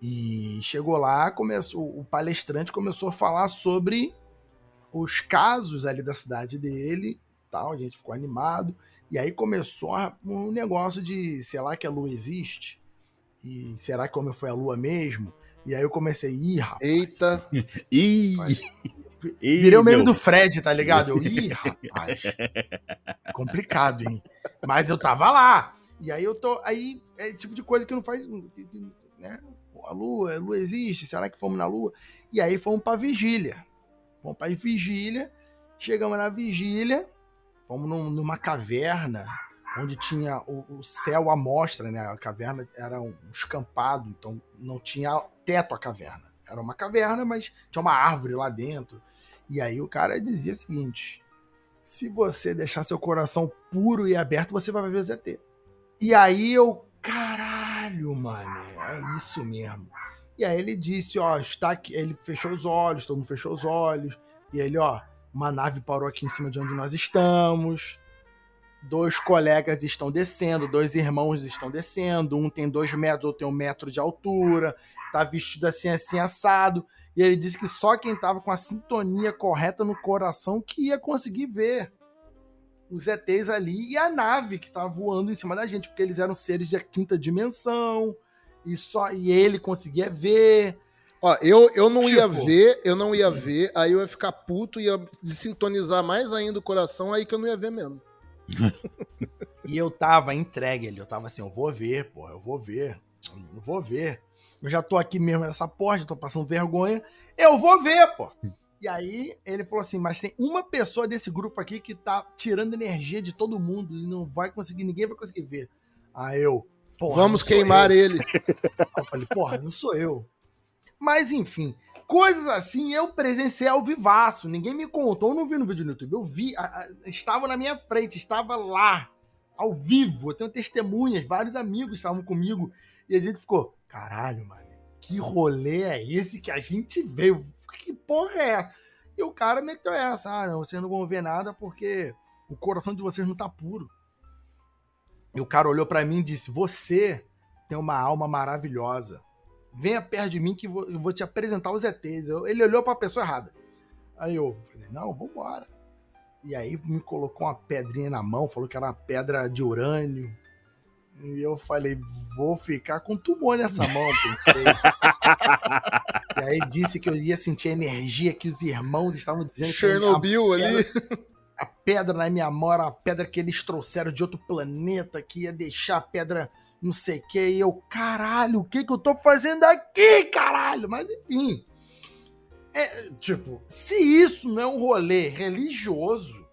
E chegou lá, começou, o palestrante começou a falar sobre os casos ali da cidade dele, tal, a gente ficou animado. E aí começou um negócio de será que a lua existe? E será que como foi a lua mesmo? E aí eu comecei, ih, rapaz. Eita, Ih, Virei o meme do Fred, tá ligado? Eu, ih, rapaz. É complicado, hein? Mas eu tava lá. E aí eu tô. Aí é tipo de coisa que não faz. Né? A lua, a lua existe? Será que fomos na lua? E aí fomos pra vigília. Fomos pra vigília. Chegamos na vigília. Fomos num- numa caverna onde tinha o, o céu à mostra, né? A caverna era um escampado, então não tinha teto a caverna. Era uma caverna, mas tinha uma árvore lá dentro. E aí o cara dizia o seguinte: se você deixar seu coração puro e aberto, você vai ver ZT. E aí eu, caralho, mano, é isso mesmo. E aí ele disse, ó, está aqui. Ele fechou os olhos, todo mundo fechou os olhos. E ele, ó, uma nave parou aqui em cima de onde nós estamos. Dois colegas estão descendo, dois irmãos estão descendo. Um tem dois metros, outro tem um metro de altura. Tá vestido assim, assim, assado. E ele disse que só quem tava com a sintonia correta no coração que ia conseguir ver os ETs ali e a nave que tava voando em cima da gente, porque eles eram seres de quinta dimensão e só e ele conseguia ver. Ó, eu, eu não Tipo- ia ver, eu não ia ver, aí eu ia ficar puto, ia desintonizar mais ainda o coração, aí que eu não ia ver mesmo. E eu tava entregue ali, eu tava assim, eu vou ver, pô, eu vou ver, eu vou ver. Eu já tô aqui mesmo nessa porta, já tô passando vergonha, eu vou ver, pô. E aí ele falou assim, mas tem uma pessoa desse grupo aqui que tá tirando energia de todo mundo e não vai conseguir, ninguém vai conseguir ver. Aí eu, porra, Vamos queimar eu. ele. Eu falei, porra, não sou eu. Mas enfim, coisas assim eu presenciei ao vivaço. Ninguém me contou, eu não vi no vídeo no YouTube. Eu vi, a- a- estava na minha frente, estava lá, ao vivo. Eu tenho testemunhas, vários amigos estavam comigo. E a gente ficou, caralho, mano, que rolê é esse que a gente veio? Que porra é essa? E o cara meteu essa, ah, não, vocês não vão ver nada porque o coração de vocês não tá puro. E o cara olhou pra mim e disse: Você tem uma alma maravilhosa. Venha perto de mim que eu vou- eu vou te apresentar os ETs. Eu- ele olhou pra pessoa errada. Aí eu falei: Não, vambora. E aí me colocou uma pedrinha na mão, falou que era uma pedra de urânio. E eu falei: Vou ficar com tumor nessa mão, pensei. e aí disse que eu ia sentir a energia que os irmãos estavam dizendo. que a- Chernobyl ali. a pedra na minha mão era uma pedra que eles trouxeram de outro planeta, que ia deixar a pedra não sei o que. E eu, caralho, o que que eu tô fazendo aqui, caralho? Mas enfim. É, tipo, se isso não é um rolê religioso,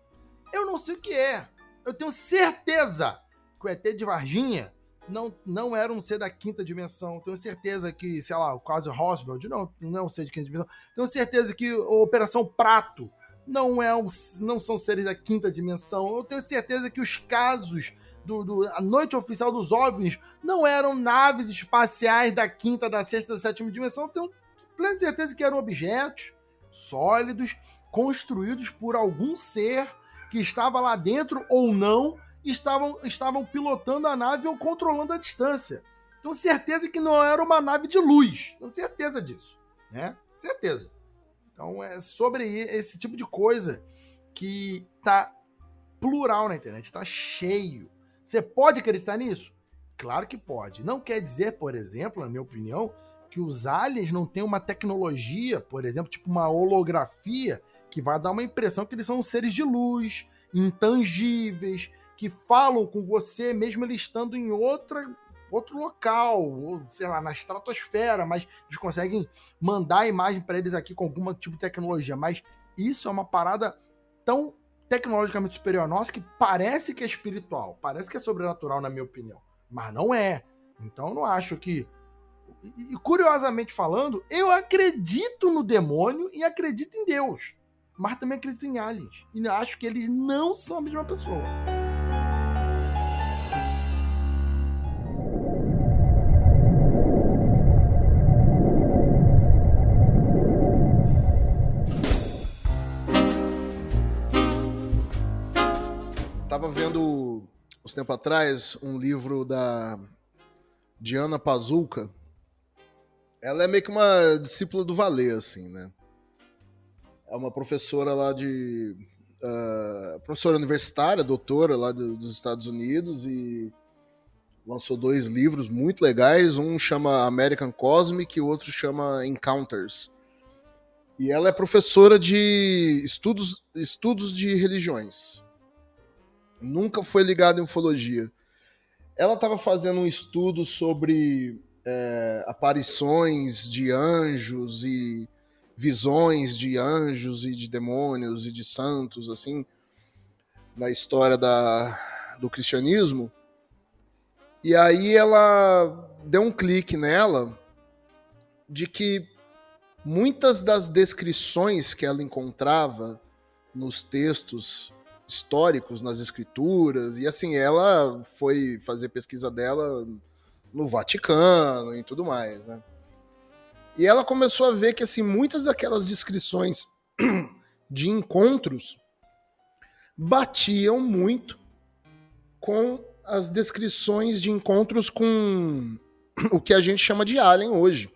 eu não sei o que é. Eu tenho certeza que o ET de Varginha não, não era um ser da quinta dimensão. Tenho certeza que, sei lá, o caso Roswell não, não é um ser de quinta dimensão. Tenho certeza que a Operação Prato não, é um, não são seres da quinta dimensão. Eu tenho certeza que os casos do, do- a noite oficial dos OVNIs não eram naves espaciais da quinta, da sexta, da sétima dimensão. Eu tenho plena certeza que eram objetos sólidos construídos por algum ser que estava lá dentro ou não, estavam, estavam pilotando a nave ou controlando a distância. Tenho certeza que não era uma nave de luz. Tenho certeza disso, né? Certeza. Então é sobre esse tipo de coisa que tá plural na internet, tá cheio. Você pode acreditar nisso? Claro que pode. Não quer dizer, por exemplo, na minha opinião, que os aliens não têm uma tecnologia, por exemplo, tipo uma holografia, que vai dar uma impressão que eles são seres de luz, intangíveis, que falam com você mesmo eles estando em outra, outro local, ou sei lá, na estratosfera, mas eles conseguem mandar a imagem para eles aqui com algum tipo de tecnologia. Mas isso é uma parada tão tecnologicamente superior a nossa que parece que é espiritual, parece que é sobrenatural, na minha opinião. Mas não é. Então eu não acho que. E curiosamente falando, eu acredito no demônio e acredito em Deus. Mas também acredito em aliens. E acho que eles não são a mesma pessoa. Tava vendo uns tempo atrás um livro da Diana Pazuca. Ela é meio que uma discípula do Valer, assim, né? É uma professora lá de. ah, professora universitária, doutora lá do- dos Estados Unidos e lançou dois livros muito legais. Um chama American Cosmic e o outro chama Encounters. E ela é professora de estudos, estudos de religiões nunca foi ligado em ufologia. Ela estava fazendo um estudo sobre é, aparições de anjos e visões de anjos e de demônios e de santos, assim, na história da, do cristianismo. E aí ela deu um clique nela de que muitas das descrições que ela encontrava nos textos históricos, nas escrituras, e assim, ela foi fazer pesquisa dela no Vaticano e tudo mais, né? E ela começou a ver que assim, muitas daquelas descrições de encontros batiam muito com as descrições de encontros com o que a gente chama de alien hoje,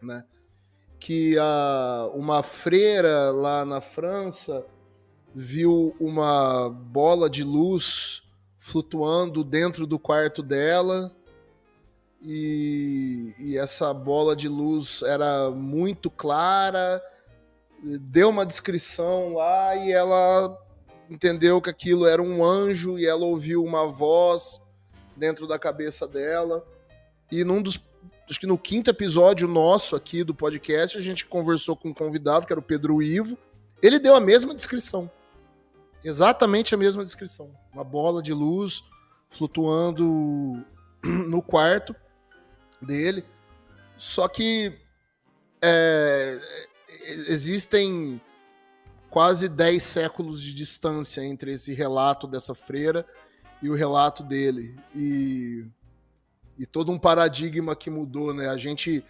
né? Que a, uma freira lá na França viu uma bola de luz flutuando dentro do quarto dela e, e essa bola de luz era muito clara, deu uma descrição lá e ela entendeu que aquilo era um anjo e ela ouviu uma voz dentro da cabeça dela. E num dos. Acho que no quinto episódio nosso aqui do podcast, a gente conversou com um convidado, que era o Pedro Ivo. Ele deu a mesma descrição. Exatamente a mesma descrição. Uma bola de luz flutuando no quarto dele. Só que é, existem quase 10 séculos de distância entre esse relato dessa freira e o relato dele. E, e todo um paradigma que mudou, né? A gente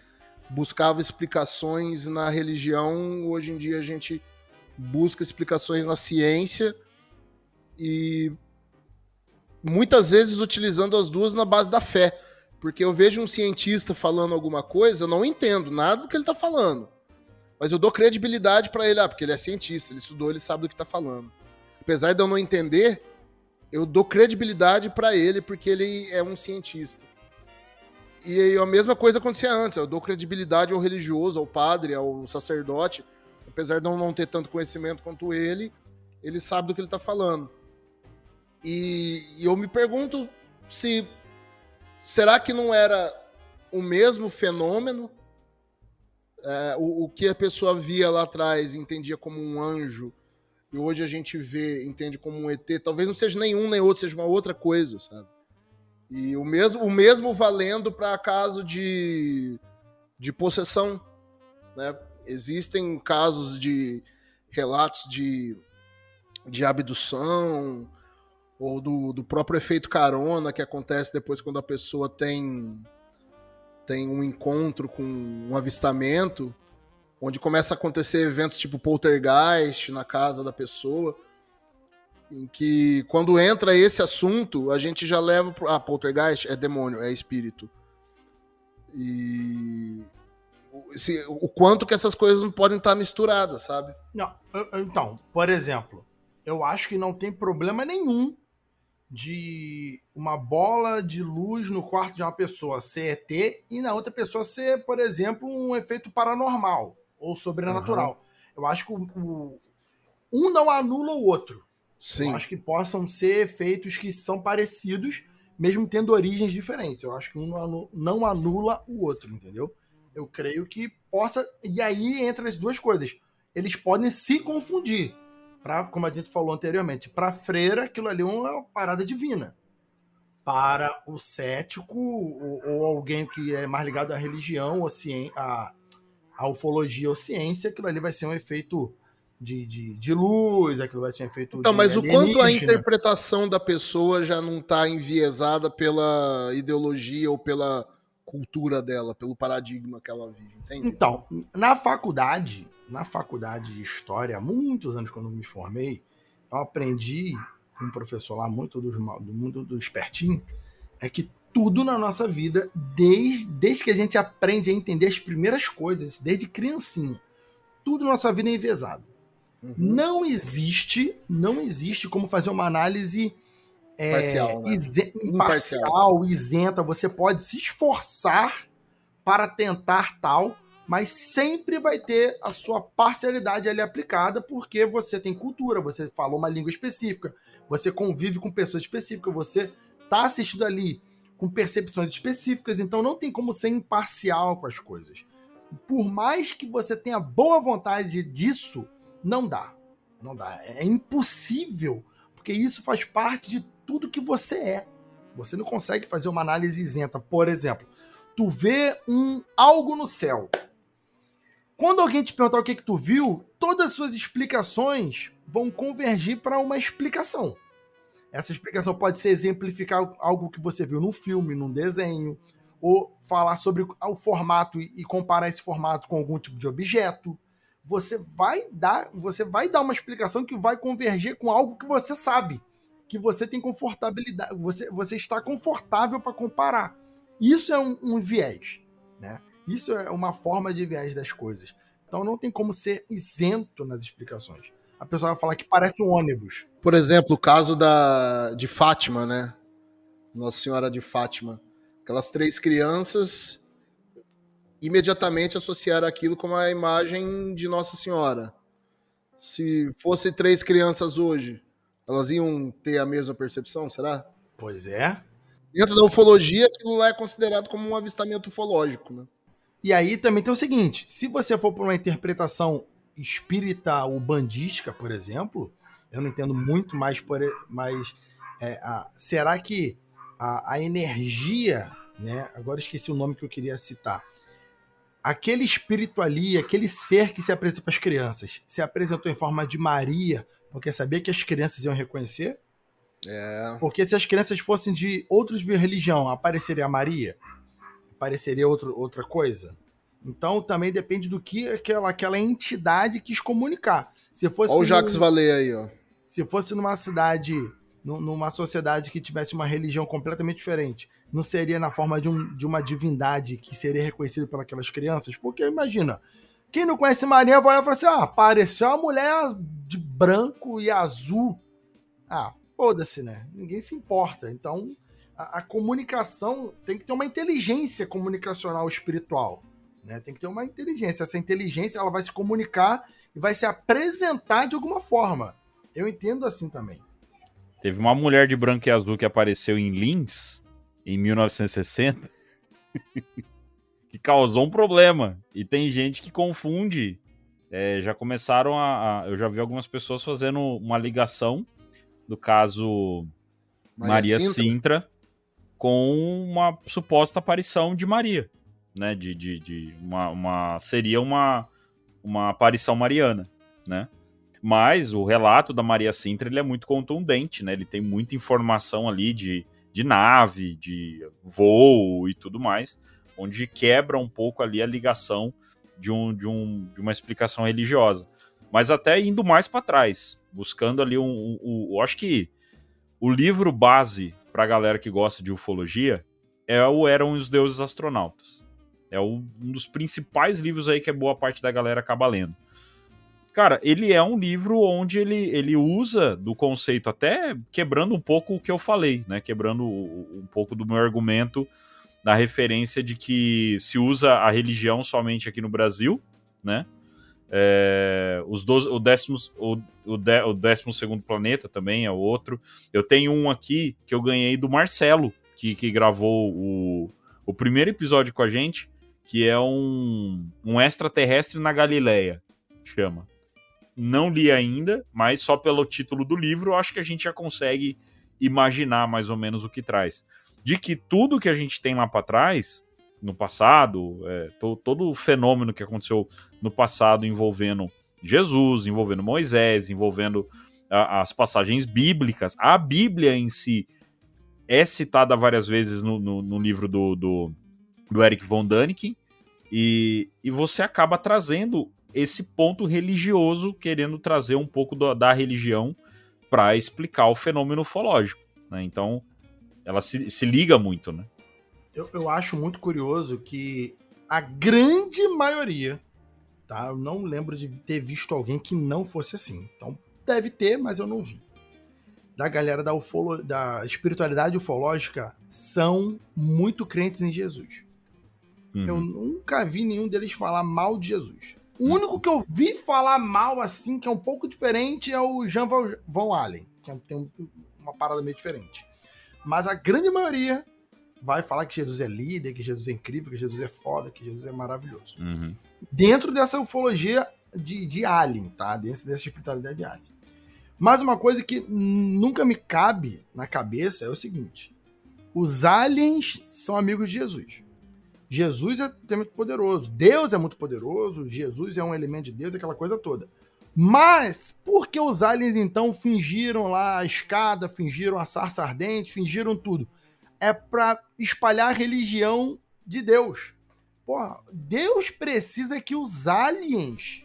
buscava explicações na religião, hoje em dia a gente busca explicações na ciência e muitas vezes utilizando as duas na base da fé. Porque eu vejo um cientista falando alguma coisa, eu não entendo nada do que ele está falando. Mas eu dou credibilidade para ele, ah, porque ele é cientista, ele estudou, ele sabe do que tá falando. Apesar de eu não entender, eu dou credibilidade para ele porque ele é um cientista. E a mesma coisa acontecia antes, eu dou credibilidade ao religioso, ao padre, ao sacerdote, apesar de eu não ter tanto conhecimento quanto ele, ele sabe do que ele está falando. E, eu me pergunto se será que não era o mesmo fenômeno é, o, o, que a pessoa via lá atrás entendia como um anjo, e hoje a gente vê, entende como um ET, talvez não seja nenhum nem outro, seja uma outra coisa, sabe? E o mesmo, o mesmo valendo para caso de, de possessão, né? Existem casos de relatos de, de abdução, ou do, do próprio efeito carona que acontece depois quando a pessoa tem tem um encontro com um avistamento, onde começa a acontecer eventos tipo poltergeist na casa da pessoa, em que quando entra esse assunto, a gente já leva pro... ah, poltergeist é demônio, é espírito. E o quanto que essas coisas não podem estar misturadas, sabe? Não, então, por exemplo, eu acho que não tem problema nenhum de uma bola de luz no quarto de uma pessoa ser ET e na outra pessoa ser, por exemplo, um efeito paranormal ou sobrenatural. Uhum. Eu acho que o, o, um não anula o outro. Sim. Eu acho que possam ser efeitos que são parecidos, mesmo tendo origens diferentes. Eu acho que um não anula, não anula o outro, entendeu? Eu creio que possa. E aí entra as duas coisas. Eles podem se confundir para, como a gente falou anteriormente, para freira aquilo ali é uma parada divina. Para o cético ou, ou alguém que é mais ligado à religião, ou à, à ufologia ou ciência, aquilo ali vai ser um efeito de, de, de, luz, aquilo vai ser um efeito. Então, mas o quanto a interpretação da pessoa já não está enviesada pela ideologia ou pela cultura dela, pelo paradigma que ela vive, entende? Então, na faculdade, na faculdade de História, há muitos anos quando me formei, eu aprendi com um professor lá, muito do, do mundo do espertinho, é que tudo na nossa vida, desde, desde que a gente aprende a entender as primeiras coisas, desde criancinha, tudo na nossa vida é envezado. Uhum. Não existe, não existe como fazer uma análise é, Parcial, né? imparcial, isenta. Você pode se esforçar para tentar tal, mas sempre vai ter a sua parcialidade ali aplicada, porque você tem cultura, você falou uma língua específica, você convive com pessoas específicas, você está assistindo ali com percepções específicas, então não tem como ser imparcial com as coisas. Por mais que você tenha boa vontade disso, não dá. Não dá. É impossível, porque isso faz parte de tudo que você é. Você não consegue fazer uma análise isenta. Por exemplo, tu vê um algo no céu. Quando alguém te perguntar o que, que tu viu, todas as suas explicações vão convergir para uma explicação. Essa explicação pode ser exemplificar algo que você viu num filme, num desenho, ou falar sobre o formato e comparar esse formato com algum tipo de objeto. Você vai dar, você vai dar uma explicação que vai converger com algo que você sabe, que você tem confortabilidade, você, você está confortável para comparar. Isso é um, um viés, né? Isso é uma forma de viés das coisas. Então não tem como ser isento nas explicações. A pessoa vai falar que parece um ônibus. Por exemplo, o caso da, de Fátima, né? Nossa Senhora de Fátima. Aquelas três crianças imediatamente associaram aquilo com a imagem de Nossa Senhora. Se fosse três crianças hoje, elas iam ter a mesma percepção, será? Pois é. Dentro da ufologia, aquilo lá é considerado como um avistamento ufológico, né? E aí também tem o seguinte: se você for por uma interpretação espírita bandística, por exemplo, eu não entendo muito mais, por, mas é, a, será que a, a, energia, né? Agora esqueci o nome que eu queria citar. Aquele espírito ali, aquele ser que se apresentou para as crianças, se apresentou em forma de Maria, porque sabia que as crianças iam reconhecer? É. Porque se as crianças fossem de outros religião, apareceria a Maria? Apareceria outro, outra coisa? Então também depende do que aquela, aquela entidade quis comunicar. Se fosse Olha o Jacques num, aí, ó. Se fosse numa cidade, numa sociedade que tivesse uma religião completamente diferente, não seria na forma de, um, de uma divindade que seria reconhecida pelas crianças? Porque imagina, quem não conhece Maria vai olhar e falar assim: ah, apareceu uma mulher de branco e azul. Ah, foda-se, né? Ninguém se importa. Então, a, a, comunicação tem que ter uma inteligência comunicacional espiritual. Né? Tem que ter uma inteligência. Essa inteligência ela vai se comunicar e vai se apresentar de alguma forma. Eu entendo assim também. Teve uma mulher de branco e azul que apareceu em Lins em 1960 que causou um problema. E tem gente que confunde. É, já começaram a, a, Eu já vi algumas pessoas fazendo uma ligação do caso Maria, Maria Sintra. Sintra com uma suposta aparição de Maria né? De, de, de uma, uma, seria uma, uma aparição mariana, né? Mas o relato da Maria Sintra ele é muito contundente, né? Ele tem muita informação ali de, de nave, de voo e tudo mais, onde quebra um pouco ali a ligação de, um, de, um, de uma explicação religiosa. Mas até indo mais para trás, buscando ali um, um, um, Eu acho que o livro base para a galera que gosta de ufologia é o Eram os Deuses Astronautas. É um dos principais livros aí que a boa parte da galera acaba lendo. Cara, ele é um livro onde ele, ele usa do conceito, até quebrando um pouco o que eu falei, né? Quebrando um pouco do meu argumento da referência de que se usa a religião somente aqui no Brasil, né? É, os 12, o, décimo, o, o, de, o décimo segundo planeta também é outro. Eu tenho um aqui que eu ganhei do Marcelo, que, que gravou o, o primeiro episódio com a gente, que é um, um extraterrestre na Galileia, chama. Não li ainda, mas só pelo título do livro acho que a gente já consegue imaginar mais ou menos o que traz. De que tudo que a gente tem lá para trás, no passado, é, to, todo o fenômeno que aconteceu no passado envolvendo Jesus, envolvendo Moisés, envolvendo a, as passagens bíblicas, a Bíblia em si é citada várias vezes no, no, no livro do, do do Eric von Däniken, e, e você acaba trazendo esse ponto religioso, querendo trazer um pouco do, da religião para explicar o fenômeno ufológico. Né? Então, ela se, se liga muito, né? Eu, eu acho muito curioso que a grande maioria, tá? Eu não lembro de ter visto alguém que não fosse assim. Então, deve ter, mas eu não vi. Da galera da, ufolo, da espiritualidade ufológica são muito crentes em Jesus. Uhum. Eu nunca vi nenhum deles falar mal de Jesus. O uhum. único que eu vi falar mal, assim, que é um pouco diferente, é o Jean Von Allen, que é tem uma parada meio diferente. Mas a grande maioria vai falar que Jesus é líder, que Jesus é incrível, que Jesus é foda, que Jesus é maravilhoso. Uhum. Dentro dessa ufologia de, de Alien, tá? Dentro dessa espiritualidade de Alien. Mas uma coisa que nunca me cabe na cabeça é o seguinte: os aliens são amigos de Jesus. Jesus é muito poderoso, Deus é muito poderoso, Jesus é um elemento de Deus, aquela coisa toda. Mas por que os aliens então fingiram lá a escada, fingiram a sarça ardente, fingiram tudo? É para espalhar a religião de Deus. Porra, Deus precisa que os aliens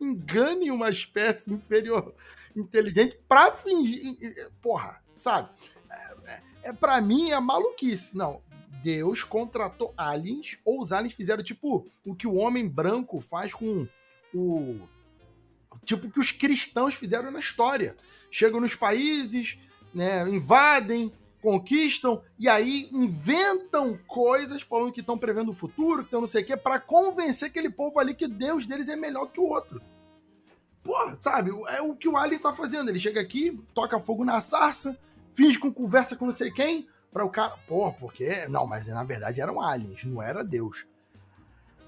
enganem uma espécie inferior inteligente para fingir. Porra, sabe? É, é, é para mim é maluquice. Não, Deus contratou aliens, ou os aliens fizeram tipo o que o homem branco faz com o. Tipo o que os cristãos fizeram na história. Chegam nos países, né, invadem, conquistam e aí inventam coisas falando que estão prevendo o futuro, que estão não sei o quê, para convencer aquele povo ali que Deus deles é melhor que o outro. Porra, sabe? É o que o Alien tá fazendo. Ele chega aqui, toca fogo na sarça, finge com conversa com não sei quem, para o cara. Porra, porque. Não, mas na verdade eram aliens, não era Deus.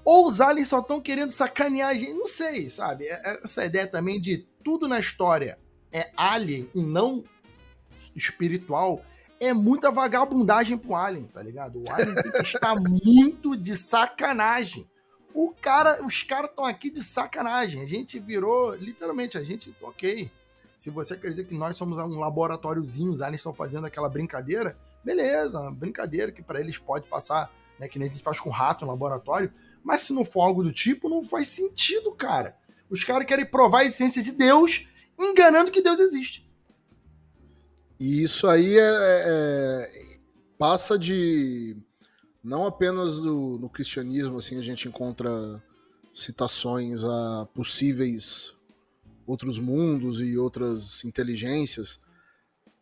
Ou os aliens só estão querendo sacanear a gente, não sei, sabe? É, é essa ideia também de tudo na história é alien e não espiritual é muita vagabundagem pro Alien, tá ligado? O Alien tem que estar muito de sacanagem. O cara, os caras estão aqui de sacanagem. A gente virou, literalmente, a gente, ok. Se você acredita que nós somos um laboratóriozinho, os aliens estão fazendo aquela brincadeira, beleza, brincadeira que para eles pode passar, né, que nem a gente faz com rato no laboratório, mas se não for algo do tipo, não faz sentido, cara. Os caras querem provar a essência de Deus, enganando que Deus existe. E isso aí é, é, é, passa de não apenas do, no cristianismo assim a gente encontra citações a possíveis outros mundos e outras inteligências.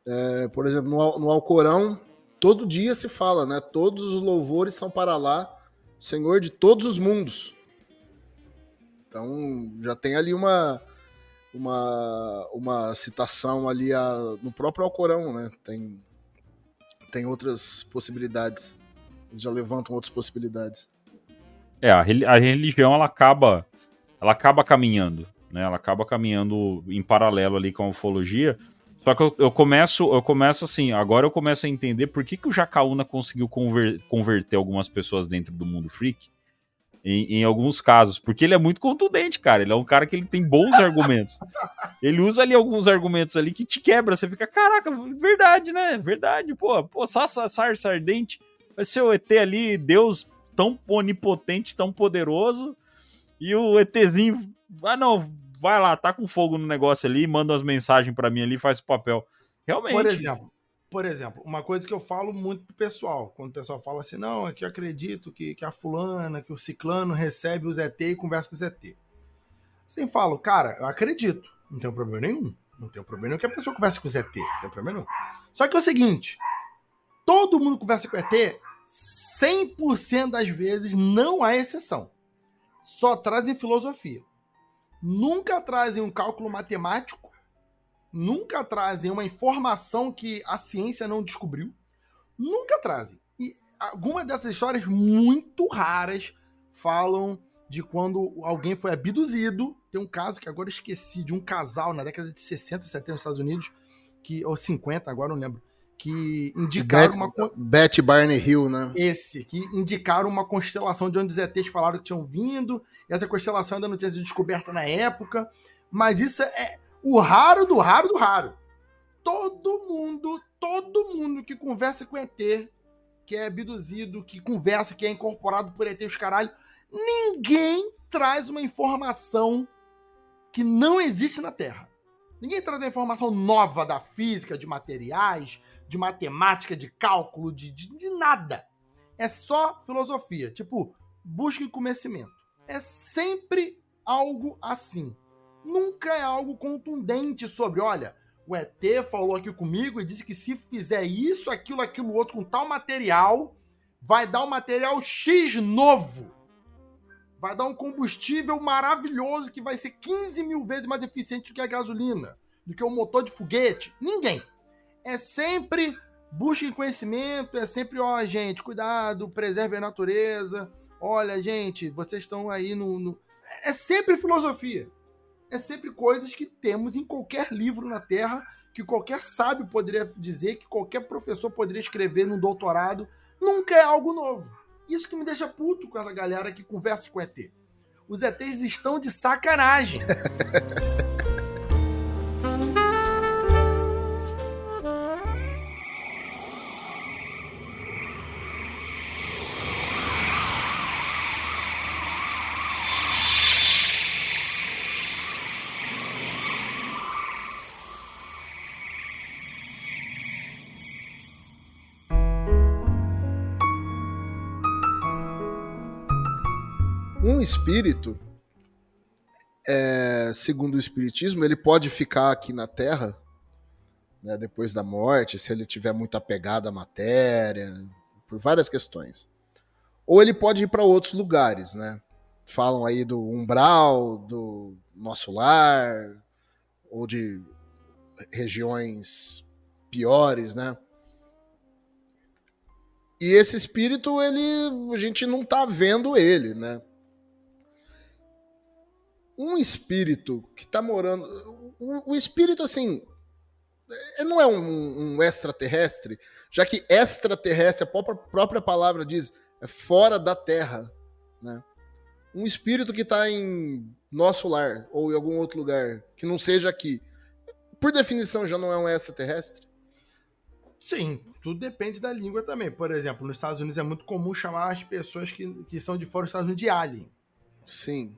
É, por exemplo, no, no Alcorão, todo dia se fala, né? Todos os louvores são para lá, Senhor de todos os mundos. Então já tem ali uma uma, uma citação ali a, no próprio Alcorão, né? Tem, tem outras possibilidades. Eles já levantam outras possibilidades. É, a, a religião ela acaba ela acaba caminhando, né? Ela acaba caminhando em paralelo ali com a ufologia. Só que eu, eu começo, eu começo assim, agora eu começo a entender por que, que o Jacaúna conseguiu conver, converter algumas pessoas dentro do mundo freak em, em, alguns casos, porque ele é muito contundente, cara. Ele é um cara que ele tem bons argumentos. Ele usa ali alguns argumentos ali que te quebra. Você fica, caraca, verdade, né? Verdade, pô. Pô, Sarsar Sardente vai ser o ET ali, Deus tão onipotente, tão poderoso. E o ETzinho, ah, não, vai lá, tá com fogo no negócio ali, manda umas mensagens para mim ali, faz o papel. Realmente. Por exemplo, por exemplo, uma coisa que eu falo muito pro pessoal, quando o pessoal fala assim, não, é que eu acredito que, que a fulana, que o ciclano recebe o ZT e conversa com o ZT. Assim, falo, cara, eu acredito, não tem problema nenhum. Não tem problema nenhum que a pessoa converse com o ZT, não tem problema nenhum. Só que é o seguinte, todo mundo conversa com o ET, 100% das vezes não há exceção. Só trazem filosofia. Nunca trazem um cálculo matemático nunca trazem uma informação que a ciência não descobriu. Nunca trazem. E algumas dessas histórias muito raras falam de quando alguém foi abduzido. Tem um caso que agora esqueci, de um casal na década de 60, 70 nos Estados Unidos, que, ou 50, agora não lembro, que indicaram uma. Betty Barney Hill, né? Esse, que indicaram uma constelação de onde os ETs falaram que tinham vindo. E essa constelação ainda não tinha sido descoberta na época. Mas isso é, o raro do raro do raro. Todo mundo, todo mundo que conversa com ET, que é abduzido, que conversa, que é incorporado por ET, os caralho, ninguém traz uma informação que não existe na Terra. Ninguém traz uma informação nova da física, de materiais, de matemática, de cálculo, de, de, de nada. É só filosofia. Tipo, busque conhecimento. É sempre algo assim nunca é algo contundente sobre, olha, o ET falou aqui comigo e disse que se fizer isso, aquilo, aquilo, outro com tal material, vai dar um material X novo. Vai dar um combustível maravilhoso que vai ser 15 mil vezes mais eficiente do que a gasolina, do que o motor de foguete. Ninguém. É sempre busquem conhecimento, é sempre, ó, gente, cuidado, preserve a natureza. Olha, gente, vocês estão aí no. no... É sempre filosofia. É sempre coisas que temos em qualquer livro na Terra, que qualquer sábio poderia dizer, que qualquer professor poderia escrever num doutorado. Nunca é algo novo. Isso que me deixa puto com essa galera que conversa com ET. Os ETs estão de sacanagem. espírito, é, segundo o espiritismo, ele pode ficar aqui na Terra né, depois da morte, se ele tiver muito apegado à matéria, por várias questões. Ou ele pode ir para outros lugares, né? Falam aí do umbral, do nosso lar, ou de regiões piores, né? E esse espírito, ele, a gente não tá vendo ele, né? Um espírito que tá morando. O, o espírito, assim. Ele não é um, um, extraterrestre, já que extraterrestre, a própria, própria palavra diz, é fora da Terra. Né? Um espírito que está em nosso lar, ou em algum outro lugar, que não seja aqui, por definição já não é um extraterrestre? Sim, tudo depende da língua também. Por exemplo, nos Estados Unidos é muito comum chamar as pessoas que, que são de fora dos Estados Unidos de alien. Sim.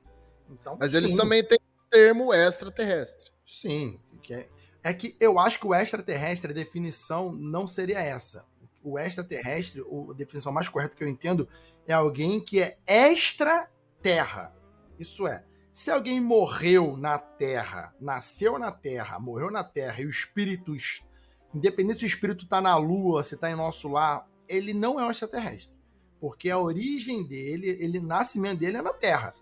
Então, Mas eles sim. também têm o termo extraterrestre. Sim. é, é que eu acho que o extraterrestre, a definição não seria essa. O extraterrestre, a definição mais correta que eu entendo, é alguém que é extra-terra. Isso é, se alguém morreu na Terra, nasceu na Terra, morreu na Terra, e o espírito, es- independente se o espírito está na Lua, se está em nosso lar, ele não é um extraterrestre. Porque a origem dele, ele, o nascimento dele é na Terra.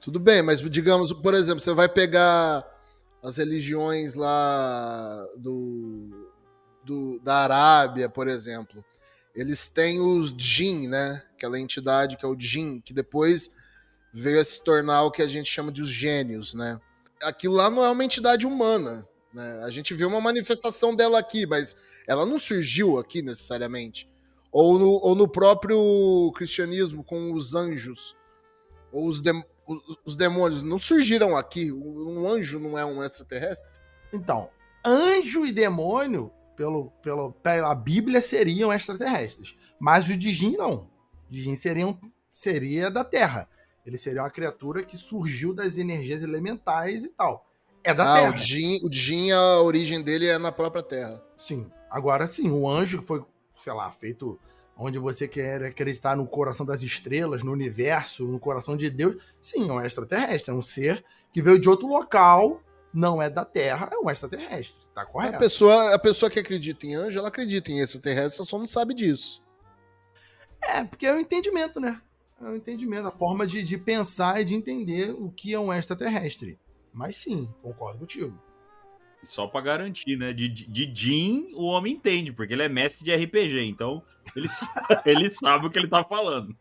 Tudo bem, mas digamos, por exemplo, você vai pegar as religiões lá do, do- da Arábia, por exemplo. Eles têm os Jin, né? Aquela entidade que é o Jin, que depois veio a se tornar o que a gente chama de os gênios, né? Aquilo lá não é uma entidade humana, né? A gente vê uma manifestação dela aqui, mas ela não surgiu aqui necessariamente. Ou no, ou no próprio cristianismo com os anjos, ou os, dem- os- os demônios, não surgiram aqui. Um anjo não é um extraterrestre? Então, anjo e demônio, pelo, pelo, pela Bíblia, seriam extraterrestres. Mas o Dijin não. O Dijin seriam, seria da Terra. Ele seria uma criatura que surgiu das energias elementais e tal. É da ah, Terra. o Jin, o Jin, a origem dele é na própria Terra. Sim. Agora sim, o anjo foi, sei lá, feito onde você quer acreditar no coração das estrelas, no universo, no coração de Deus. Sim, é um extraterrestre. É um ser que veio de outro local, não é da Terra, é um extraterrestre. Tá correto. A pessoa, a pessoa que acredita em anjo, ela acredita em extraterrestre, ela só não sabe disso. É, porque é o entendimento, né? É o entendimento, a forma de, de pensar e de entender o que é um extraterrestre. Mas sim, concordo contigo. Só pra garantir, né? De, de Jin, o homem entende, porque ele é mestre de RPG, então ele, ele sabe o que ele tá falando.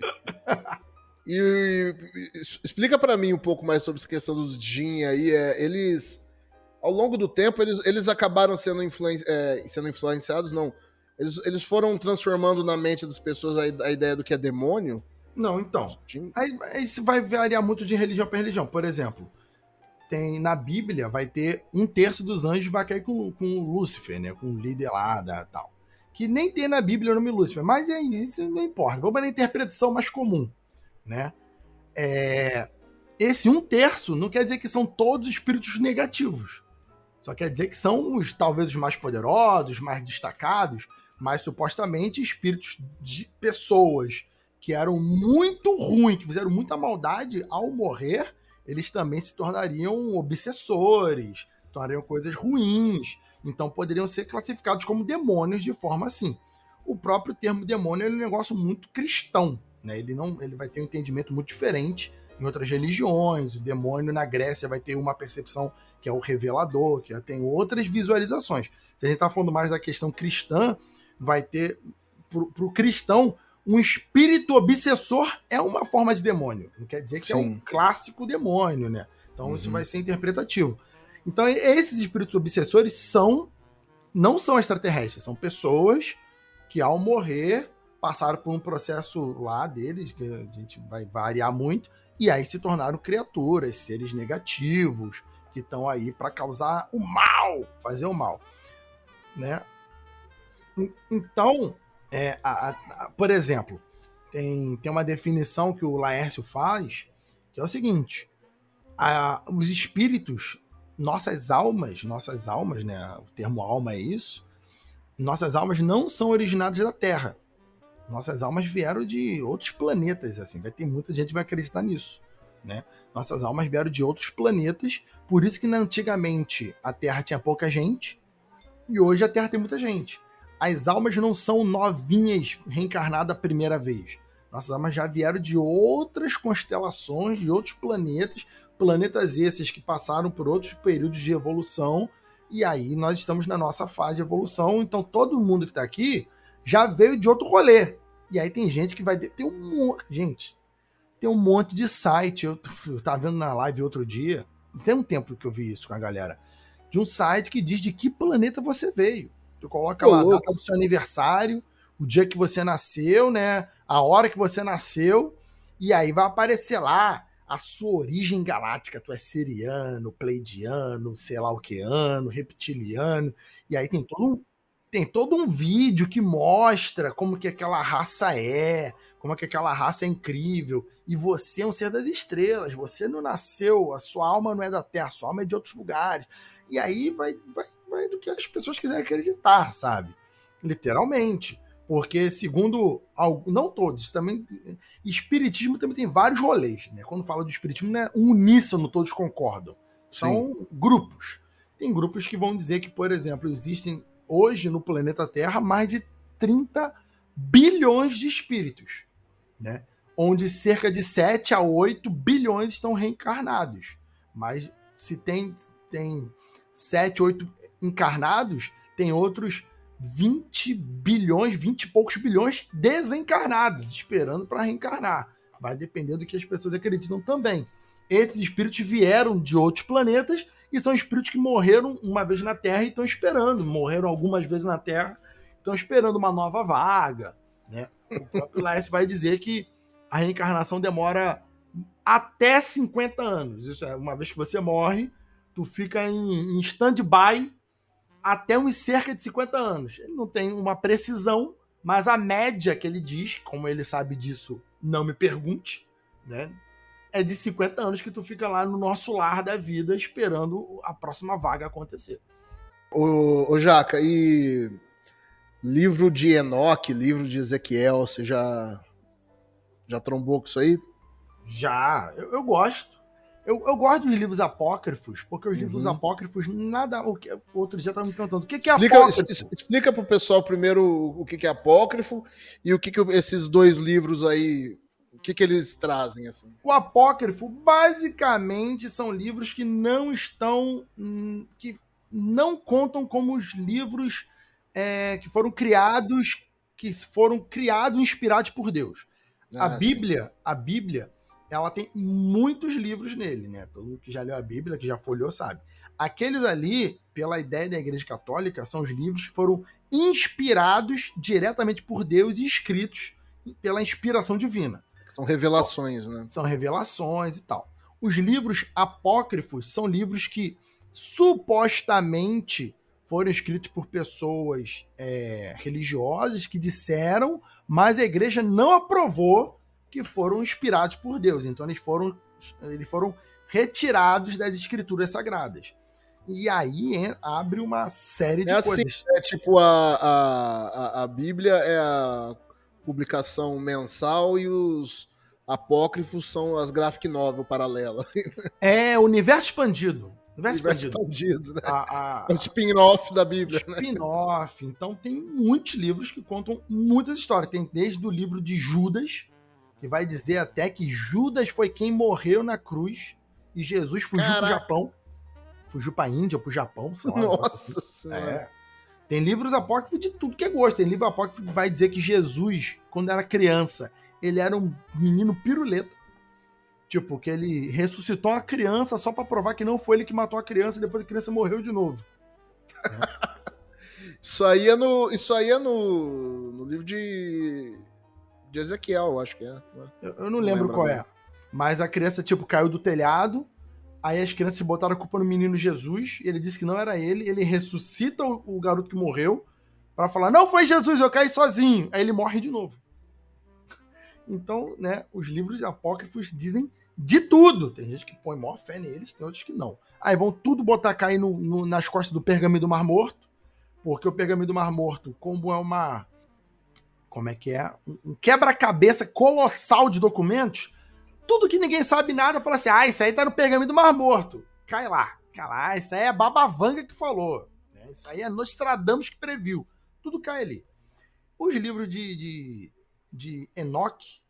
E, e- explica pra mim um pouco mais sobre essa questão dos Jin aí. É, eles, ao longo do tempo, eles, eles acabaram sendo, influen- é, sendo influenciados, não. Eles, eles foram transformando na mente das pessoas a, a ideia do que é demônio. Não, então. Aí isso vai variar muito de religião para religião. Por exemplo, tem na Bíblia vai ter um terço dos anjos vai cair com, com Lúcifer, né? Com o líder lá da tal. Que nem tem na Bíblia o nome Lúcifer, mas é, isso não importa. Vamos na interpretação mais comum, né? É, esse um terço não quer dizer que são todos espíritos negativos. Só quer dizer que são os talvez os mais poderosos, mais destacados, mas supostamente espíritos de pessoas que eram muito ruins, que fizeram muita maldade, ao morrer, eles também se tornariam obsessores, tornariam coisas ruins. Então poderiam ser classificados como demônios de forma assim. O próprio termo demônio é um negócio muito cristão, né? Ele não, ele vai ter um entendimento muito diferente em outras religiões. O demônio na Grécia vai ter uma percepção que é o revelador, que tem outras visualizações. Se a gente está falando mais da questão cristã, vai ter para o cristão um espírito obsessor é uma forma de demônio. Não quer dizer que é um Sim. clássico demônio, né? Então isso Uhum. vai ser interpretativo. Então esses espíritos obsessores são não são extraterrestres, são pessoas que ao morrer passaram por um processo lá deles que a gente vai variar muito e aí se tornaram criaturas, seres negativos que estão aí para causar o mal, fazer o mal, né? En- Então, é, a- a- por exemplo, tem, tem uma definição que o Laércio faz, que é o seguinte: a- os espíritos, nossas almas, nossas almas, né? O termo alma é isso. Nossas almas não são originadas da Terra. Nossas almas vieram de outros planetas, assim. Vai ter muita gente que vai acreditar nisso, né? Nossas almas vieram de outros planetas, por isso que antigamente a Terra tinha pouca gente e hoje a Terra tem muita gente. As almas não são novinhas reencarnadas a primeira vez. Nossas almas já vieram de outras constelações, de outros planetas, planetas esses que passaram por outros períodos de evolução, e aí nós estamos na nossa fase de evolução, então todo mundo que está aqui já veio de outro rolê. E aí tem gente que vai. Tem um. Gente, tem um monte de site. Eu, eu tava vendo na live outro dia. Tem um tempo que eu vi isso com a galera. De um site que diz de que planeta você veio. Tu coloca lá a louco. data do seu aniversário, o dia que você nasceu, né? A hora que você nasceu. E aí vai aparecer lá a sua origem galáctica. Tu é seriano, pleidiano, sei lá o que ano, reptiliano. E aí tem todo um tem todo um vídeo que mostra como que aquela raça é, como que aquela raça é incrível. E você é um ser das estrelas, você não nasceu, a sua alma não é da Terra, a sua alma é de outros lugares. E aí vai, vai, vai do que as pessoas quiserem acreditar, sabe? Literalmente. Porque, segundo. Não todos, também. Espiritismo também tem vários rolês, né? Quando fala do espiritismo, não é um uníssono, todos concordam. São grupos. Tem grupos que vão dizer que, por exemplo, existem hoje no planeta Terra mais de 30 bilhões de espíritos, né? Onde cerca de 7 a 8 bilhões estão reencarnados. Mas se tem, tem 7, 8 encarnados, tem outros 20 bilhões, 20 e poucos bilhões desencarnados, esperando para reencarnar. Vai depender do que as pessoas acreditam também. Esses espíritos vieram de outros planetas e são espíritos que morreram uma vez na Terra e estão esperando, morreram algumas vezes na Terra, estão esperando uma nova vaga, né? O próprio Laércio vai dizer que a reencarnação demora até 50 anos. Isso é, uma vez que você morre, tu fica em, em stand-by até uns cerca de 50 anos. Ele não tem uma precisão, mas a média que ele diz, como ele sabe disso, não me pergunte, né? É de 50 anos que tu fica lá no nosso lar da vida esperando a próxima vaga acontecer. Ô, ô Jaca, e livro de Enoque, livro de Ezequiel, você já, já trombou com isso aí? Já, eu, eu gosto. Eu, eu gosto dos livros apócrifos, porque os livros Uhum. apócrifos, nada. O que, o outro dia tava me perguntando, o que, que é Explica, apócrifo? es- explica pro pessoal primeiro o que, que é apócrifo e o que, que esses dois livros aí, o que, que eles trazem, assim. O apócrifo, basicamente, são livros que não estão. hum, que não contam como os livros é, que foram criados, que foram criados inspirados por Deus. a Ah, sim. Bíblia, a Bíblia, ela tem muitos livros nele, né? Todo mundo que já leu a Bíblia, que já folheou, sabe. Aqueles ali, pela ideia da Igreja Católica, são os livros que foram inspirados diretamente por Deus e escritos pela inspiração divina. São revelações, né? São revelações e tal. Os livros apócrifos são livros que supostamente foram escritos por pessoas é, religiosas que disseram, mas a igreja não aprovou que foram inspirados por Deus. Então eles foram, eles foram retirados das escrituras sagradas. E aí hein, abre uma série de É assim, coisas. é tipo a, a, a, Bíblia é a publicação mensal e os apócrifos são as graphic novel paralela. É universo expandido. Universo, Universo expandido. expandido, né? A- a- É o spin-off da Bíblia, né? spin-off. Então tem muitos livros que contam muitas histórias. Tem desde o livro de Judas, que vai dizer até que Judas foi quem morreu na cruz e Jesus fugiu Caraca. pro Japão. Fugiu pra Índia, pro Japão, sei lá. negócio assim. Nossa senhora. É. Tem livros apócrifos de tudo que é gosto. Tem livro apócrifo que vai dizer que Jesus, quando era criança, ele era um menino piruleta. Tipo, que ele ressuscitou uma criança só pra provar que não foi ele que matou a criança e depois a criança morreu de novo. Isso aí é no, isso aí é no, no livro de, de Ezequiel, acho que é. né? Eu, eu não lembro lembro qual é. Mas a criança, tipo, caiu do telhado. Aí as crianças botaram a culpa no menino Jesus. E ele disse que não era ele. Ele ressuscita o, o garoto que morreu. Pra falar, não foi Jesus, eu caí sozinho. Aí ele morre de novo. Então, né, os livros apócrifos dizem de tudo. Tem gente que põe maior fé neles, tem outros que não. Aí vão tudo botar cair no, no- nas costas do pergaminho do Mar Morto. Porque o pergaminho do Mar Morto, como é uma. Como é que é? Um- quebra-cabeça colossal de documentos. Tudo que ninguém sabe nada, fala assim: ah, isso aí tá no pergaminho do Mar Morto. Cai lá. Cai lá. Isso aí é Babavanga que falou. né? Isso aí é Nostradamus que previu. Tudo cai ali. Os livros de, de, de Enoch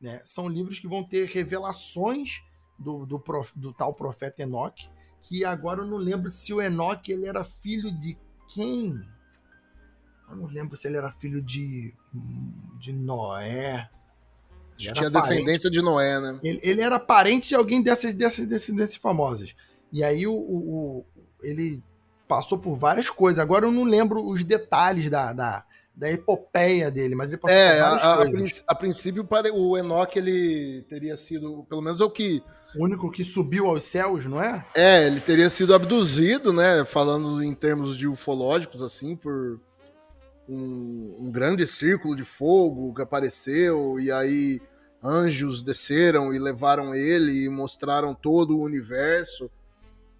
né, são livros que vão ter revelações do, do, prof- do tal profeta Enoch, que agora eu não lembro se o Enoch ele era filho de quem? Eu não lembro se ele era filho de, de Noé. Ele tinha parente. descendência de Noé, né? Ele, ele era parente de alguém dessas, dessas, dessas, dessas famosas. E aí o, o- ele passou por várias coisas. Agora eu não lembro os detalhes da, da, da epopeia dele, mas ele passou É, por a, várias a- a coisas. princ- a princípio o Enoch ele teria sido, pelo menos é o que O único que subiu aos céus, não é? É, ele teria sido abduzido, né? Falando em termos de ufológicos, assim, por um, um grande círculo de fogo que apareceu, e aí anjos desceram e levaram ele e mostraram todo o universo.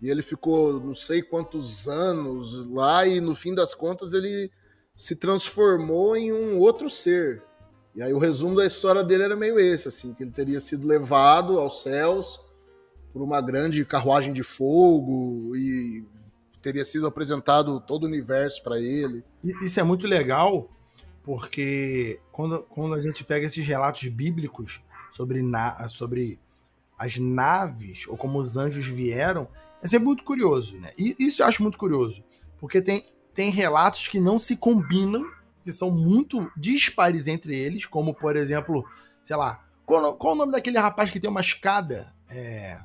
E ele ficou não sei quantos anos lá, e no fim das contas ele se transformou em um outro ser. E aí o resumo da história dele era meio esse, assim, que ele teria sido levado aos céus por uma grande carruagem de fogo e teria sido apresentado todo o universo para ele. Isso é muito legal, porque quando, quando a gente pega esses relatos bíblicos sobre, na, sobre as naves, ou como os anjos vieram, é sempre muito curioso, né? E isso eu acho muito curioso, porque tem, tem relatos que não se combinam, que são muito dispares entre eles, como, por exemplo, sei lá, qual, qual o nome daquele rapaz que tem uma escada? É...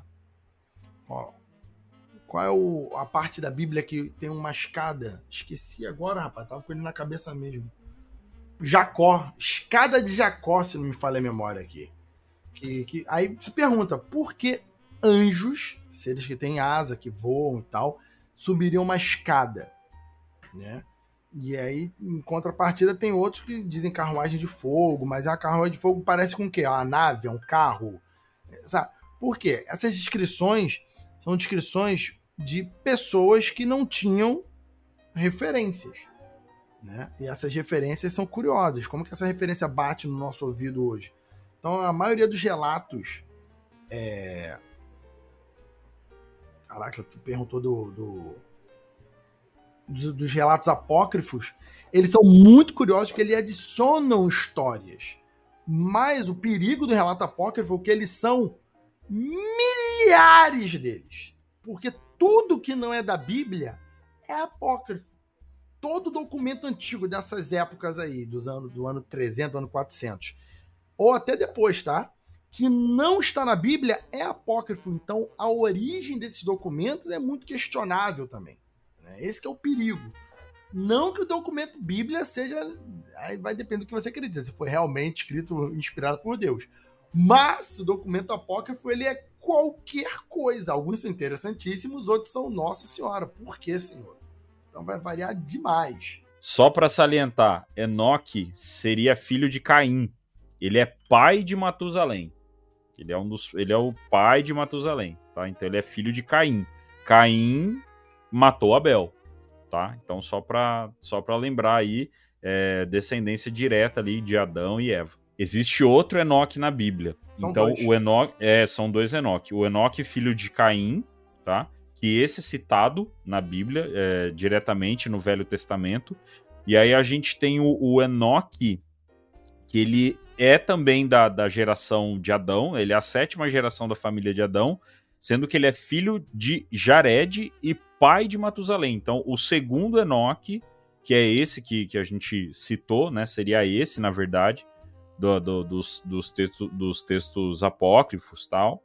Qual, qual é o- a parte da Bíblia que tem uma escada? Esqueci agora, rapaz. Tava com ele na cabeça mesmo. Jacó. Escada de Jacó, se não me falha a memória aqui. Que, que, aí se pergunta, por que anjos, seres que têm asa, que voam e tal, subiriam uma escada? Né? E aí, em contrapartida, tem outros que dizem carruagem de fogo, mas a carruagem de fogo parece com o quê? Uma nave, é um carro. Sabe? Por quê? Essas descrições são descrições de pessoas que não tinham referências. Né? E essas referências são curiosas. Como que essa referência bate no nosso ouvido hoje? Então, a maioria dos relatos. É... Caraca, tu perguntou do, do- dos, dos relatos apócrifos. Eles são muito curiosos porque eles adicionam histórias. Mas o perigo do relato apócrifo é que eles são milhares deles. Porque tudo que não é da Bíblia é apócrifo. Todo documento antigo dessas épocas aí, dos anos, do ano 300, ano 400, ou até depois, tá? Que não está na Bíblia é apócrifo. Então, a origem desses documentos é muito questionável também. né? Esse é o perigo. Não que o documento Bíblia seja. Aí vai depender do que você dizer. Se foi realmente escrito, inspirado por Deus. Mas o documento apócrifo, ele é qualquer coisa. Alguns são interessantíssimos, outros são Nossa Senhora. Por que, Senhor? Então vai variar demais. Só para salientar, Enoque seria filho de Caim. Ele é pai de Matusalém. Ele é um dos, ele é o pai de Matusalém, tá? Então ele é filho de Caim. Caim matou Abel, tá? Então só para só para lembrar aí, é, descendência direta ali de Adão e Eva. Existe outro Enoque na Bíblia. São então dois. o Enoque, é, são dois Enoque. O Enoque filho de Caim, tá? Que esse é citado na Bíblia é, diretamente no Velho Testamento. E aí a gente tem o, o Enoque, que ele é também da, da geração de Adão, ele é a sétima geração da família de Adão, sendo que ele é filho de Jared e pai de Matusalém. Então, o segundo Enoque, que é esse que, que a gente citou, né? Seria esse, na verdade. Do, do, dos, dos, texto, dos textos apócrifos tal.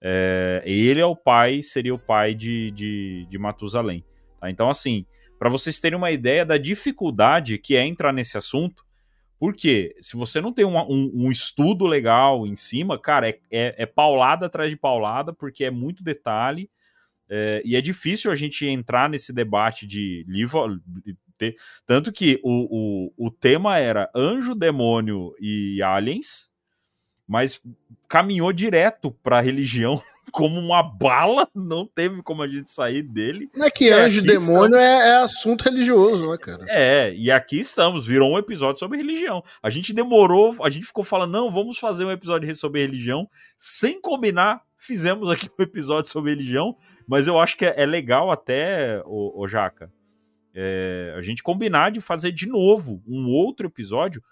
É, ele é o pai, seria o pai de, de, de Matusalém. Tá? Então, assim, para vocês terem uma ideia da dificuldade que é entrar nesse assunto, porque se você não tem um, um, um estudo legal em cima, cara, é, é, é, paulada atrás de paulada, porque é muito detalhe. É, e é difícil a gente entrar nesse debate de livro. De, tanto que o, o, o tema era anjo, demônio e aliens, mas caminhou direto para a religião como uma bala, não teve como a gente sair dele. Não é que anjo e demônio é, é, assunto religioso, né, cara? É, e aqui estamos, virou um episódio sobre religião. A gente demorou, a gente ficou falando, não, vamos fazer um episódio sobre religião, sem combinar, fizemos aqui um episódio sobre religião, mas eu acho que é, é legal até, o, o Jaca, é, a gente combinar de fazer de novo um outro episódio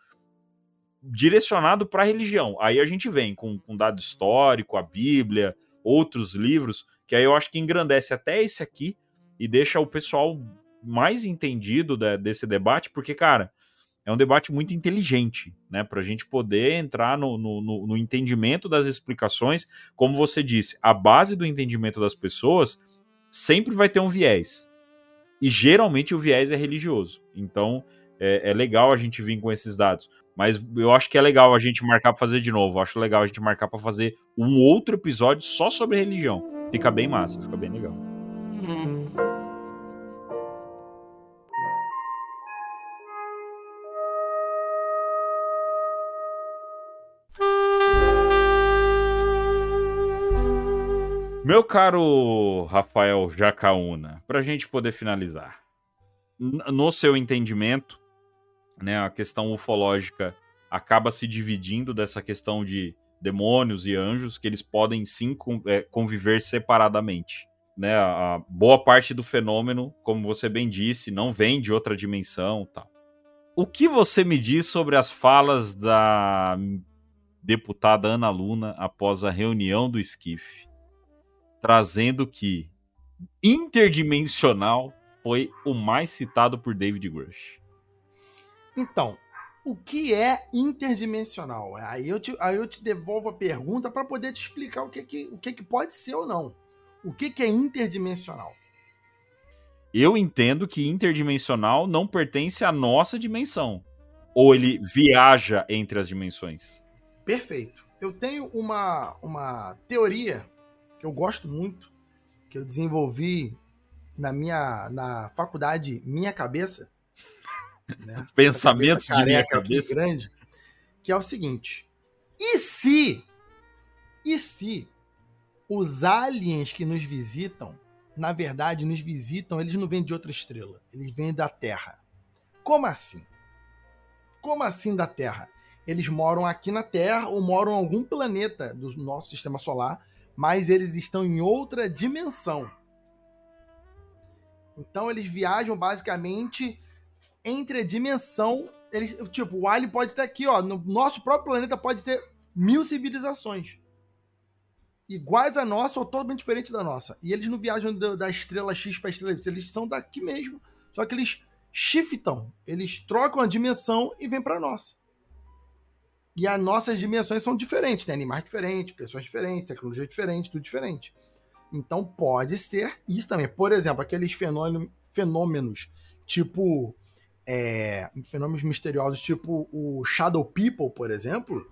direcionado para a religião. Aí a gente vem com, com dado histórico, a Bíblia, outros livros, que aí eu acho que engrandece até esse aqui e deixa o pessoal mais entendido da, desse debate, porque, cara, é um debate muito inteligente, né? Para a gente poder entrar no, no, no, entendimento das explicações. Como você disse, a base do entendimento das pessoas sempre vai ter um viés. E geralmente o viés é religioso. Então é, é legal a gente vir com esses dados. Mas eu acho que é legal a gente marcar para fazer de novo. Eu acho legal a gente marcar para fazer um outro episódio só sobre religião. Fica bem massa, fica bem legal. Meu caro Rafael Jacaúna, para a gente poder finalizar, no seu entendimento, né, a questão ufológica acaba se dividindo dessa questão de demônios e anjos, que eles podem sim é, conviver separadamente. Né, a boa parte do fenômeno, como você bem disse, não vem de outra dimensão, tal. O que você me diz sobre as falas da deputada Ana Luna após a reunião do Esquife, trazendo que interdimensional foi o mais citado por David Grush? Então, o que é interdimensional? Aí eu te, aí eu te devolvo a pergunta para poder te explicar o que, que, o que, que pode ser ou não. O que, que é interdimensional? Eu entendo que interdimensional não pertence à nossa dimensão. Ou ele viaja entre as dimensões. Perfeito. Eu tenho uma, uma teoria que eu gosto muito, que eu desenvolvi na minha na faculdade Minha Cabeça, né? Pensamentos de minha cabeça. Grande, que é o seguinte: e se, e se os aliens que nos visitam, na verdade, nos visitam, eles não vêm de outra estrela, eles vêm da Terra. Como assim? Como assim da Terra? Eles moram aqui na Terra ou moram em algum planeta do nosso sistema solar, mas eles estão em outra dimensão. Então eles viajam basicamente entre a dimensão. Eles, tipo, o Alien pode ter aqui, ó. No nosso próprio planeta pode ter mil civilizações. Iguais a nossa ou totalmente diferentes da nossa. E eles não viajam da, da estrela X para estrela Y. Eles são daqui mesmo. Só que eles shiftam. Eles trocam a dimensão e vêm para nossa. E as nossas dimensões são diferentes. Tem animais diferentes, pessoas diferentes, tecnologia diferente, tudo diferente. Então pode ser isso também. Por exemplo, aqueles fenômenos tipo é, fenômenos misteriosos, tipo o Shadow People, por exemplo.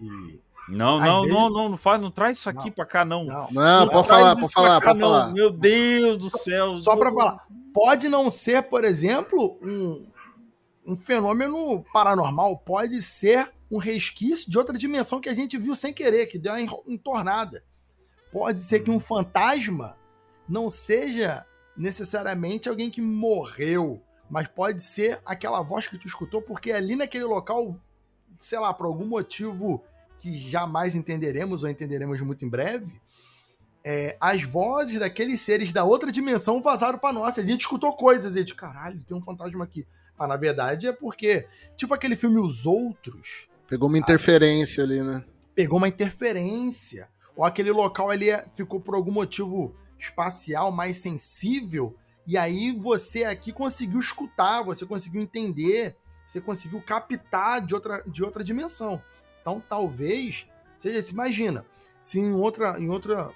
E, não, não, vezes... não, não, não, faz, não traz isso aqui não, pra cá, não. Não, não, não pode falar, pode falar, pode falar. Meu Deus do céu. Só para falar. Pode não ser, por exemplo, um, um fenômeno paranormal, pode ser um resquício de outra dimensão que a gente viu sem querer, que deu uma entornada. Pode ser que um fantasma não seja necessariamente alguém que morreu, mas pode ser aquela voz que tu escutou, porque ali naquele local, sei lá, por algum motivo que jamais entenderemos ou entenderemos muito em breve, é, as vozes daqueles seres da outra dimensão vazaram para nós. A gente escutou coisas e de caralho, tem um fantasma aqui. Mas na verdade é porque, tipo aquele filme Os Outros. Pegou uma interferência ali, né? Pegou uma interferência. Ou aquele local ali é, ficou por algum motivo espacial mais sensível e aí você aqui conseguiu escutar, você conseguiu entender você conseguiu captar de outra, de outra dimensão. Então, talvez seja, se imagina, se em outra, em outra,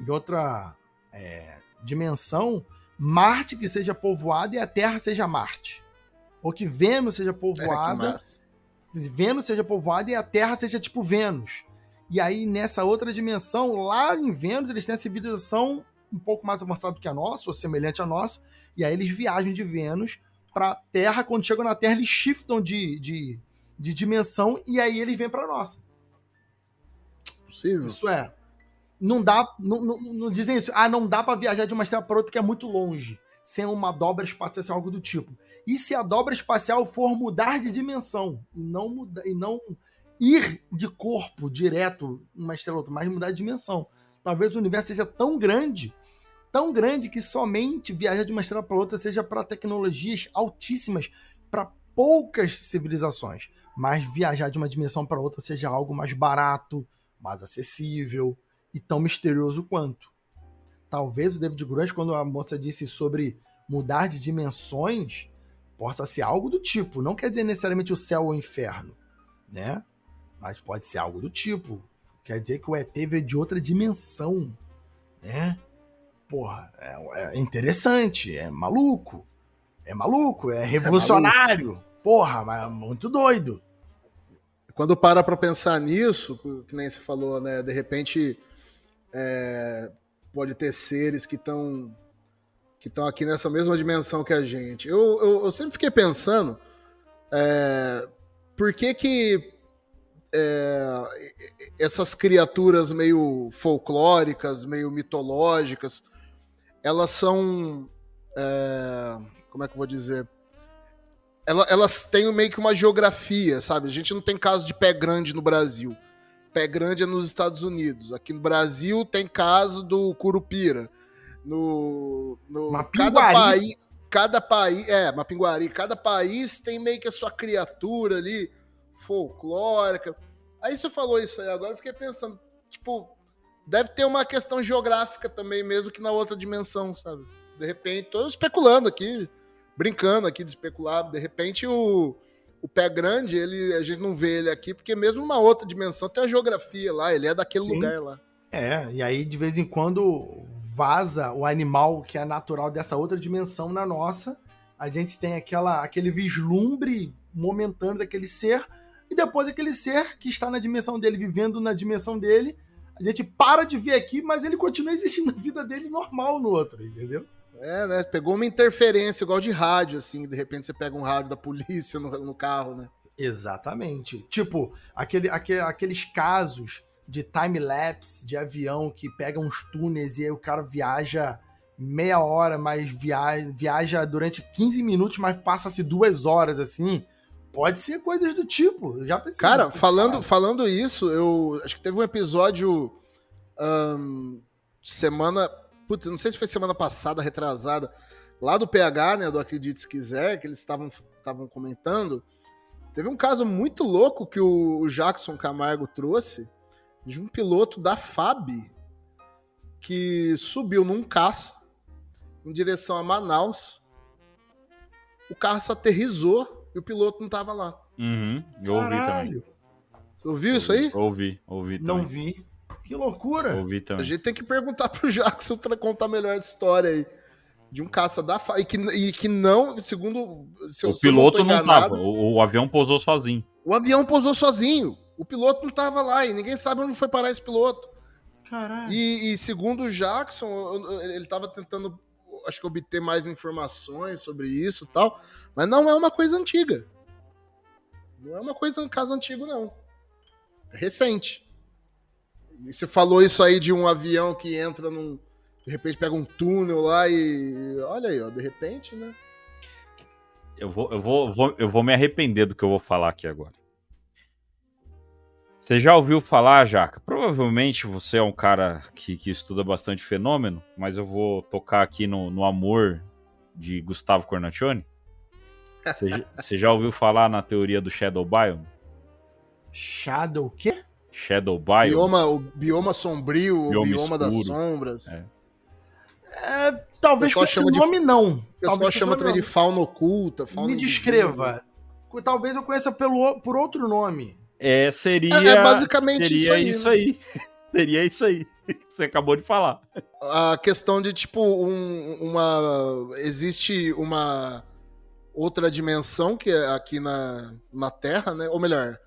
em outra é, dimensão, Marte que seja povoada e a Terra seja Marte. Ou que Vênus seja É, povoada, massa. Vênus seja povoada e a Terra seja tipo Vênus. E aí, nessa outra dimensão, lá em Vênus, eles têm a civilização um pouco mais avançada que a nossa, ou semelhante à nossa, e aí eles viajam de Vênus para Terra. Quando chegam na Terra, eles shiftam de, de, de dimensão e aí eles vêm para nossa. Possível. Isso é. Não dá. Não, não, não dizem isso. Ah, não dá para viajar de uma estrela para outra que é muito longe. Sem uma dobra espacial, algo do tipo. E se a dobra espacial for mudar de dimensão e não mudar, e não ir de corpo direto uma estrela ou outra, mas mudar de dimensão. Talvez o universo seja tão grande, tão grande que somente viajar de uma estrela para outra seja para tecnologias altíssimas, para poucas civilizações. Mas viajar de uma dimensão para outra seja algo mais barato, mais acessível e tão misterioso quanto. Talvez o David Grant, quando a moça disse sobre mudar de dimensões, possa ser algo do tipo. Não quer dizer necessariamente o céu ou o inferno, né? Mas pode ser algo do tipo. Quer dizer que o ET veio de outra dimensão, né? Porra, é, é interessante, é maluco. É maluco, é revolucionário. Porra, mas é muito doido. Quando para pra pensar nisso, que nem você falou, né? De repente é, pode ter seres que estão que estão aqui nessa mesma dimensão que a gente. Eu, eu, eu sempre fiquei pensando é, por que que é, essas criaturas meio folclóricas, meio mitológicas, elas são é, como é que eu vou dizer? Ela- Elas têm meio que uma geografia, sabe? A gente não tem caso de pé grande no Brasil. Pé grande é nos Estados Unidos. Aqui no Brasil tem caso do Curupira. No, no Mapinguari. cada país, cada país, é, Mapinguari, cada país tem meio que a sua criatura ali folclórica. Aí você falou isso aí agora, eu fiquei pensando, tipo, deve ter uma questão geográfica também mesmo que na outra dimensão, sabe? De repente, tô especulando aqui, brincando aqui de especular, de repente o o pé grande, ele, a gente não vê ele aqui, porque mesmo numa outra dimensão tem a geografia lá, ele é daquele Sim. lugar lá. É, e aí de vez em quando vaza o animal que é natural dessa outra dimensão na nossa. A gente tem aquela, aquele vislumbre momentâneo daquele ser, e depois aquele ser que está na dimensão dele, vivendo na dimensão dele, a gente para de ver aqui, mas ele continua existindo na vida dele normal no outro, entendeu? É, né? Pegou uma interferência igual de rádio, assim, de repente você pega um rádio da polícia no, no carro, né? Exatamente. Tipo, aquele, aque- aqueles casos de time-lapse de avião que pega uns túneis e aí o cara viaja meia hora, mas viaja, viaja durante 15 minutos, mas passa-se duas horas assim. Pode ser coisas do tipo. Eu já pensei. Cara, falando, falando isso, eu acho que teve um episódio semana. Putz, não sei se foi semana passada, retrasada, lá do PH, né? Do Acredite Se Quiser, que eles estavam estavam comentando. Teve um caso muito louco que o Jackson Camargo trouxe de um piloto da FAB que subiu num caça em direção a Manaus. O caça aterrizou e o piloto não tava lá. Uhum, eu ouvi também. Caralho, Você ouviu isso aí? Ouvi, ouvi também. não vi. Que loucura. Ouvi A também. gente tem que perguntar pro Jackson pra contar melhor essa história aí. De um caça da FAB. E que, e que não, segundo. Se O eu piloto não enganado, tava, o, o avião pousou sozinho. O avião pousou sozinho. O piloto não tava lá e ninguém sabe onde foi parar esse piloto. Caralho. E, e segundo o Jackson, eu- eu- ele estava tentando, acho que obter mais informações sobre isso e tal, mas não é uma coisa antiga. Não é uma coisa um caso antigo não. É recente. E você falou isso aí de um avião que entra num, de repente pega um túnel lá e olha aí, ó, de repente, né? Eu vou, eu, vou, vou- eu vou me arrepender do que eu vou falar aqui agora. Você já ouviu falar, Jaca? Provavelmente você é um cara que, que estuda bastante fenômeno, mas eu vou tocar aqui no, no amor de Gustavo Cornaccione. Você, já- você já ouviu falar na teoria do Shadow Biome? Shadow o quê? Shadow Biome? Bioma, o bioma sombrio, o Bioma bioma das escuro. sombras. É. É, talvez com esse chama de- nome não. O pessoal chama também nome de fauna oculta. Fauna Me invisível. descreva. Talvez eu conheça pelo, por outro nome. É, seria. É- é basicamente seria isso aí, isso aí. seria isso aí. Você acabou de falar. a questão de tipo um- uma existe uma outra dimensão que é aqui na, na Terra, né? Ou melhor,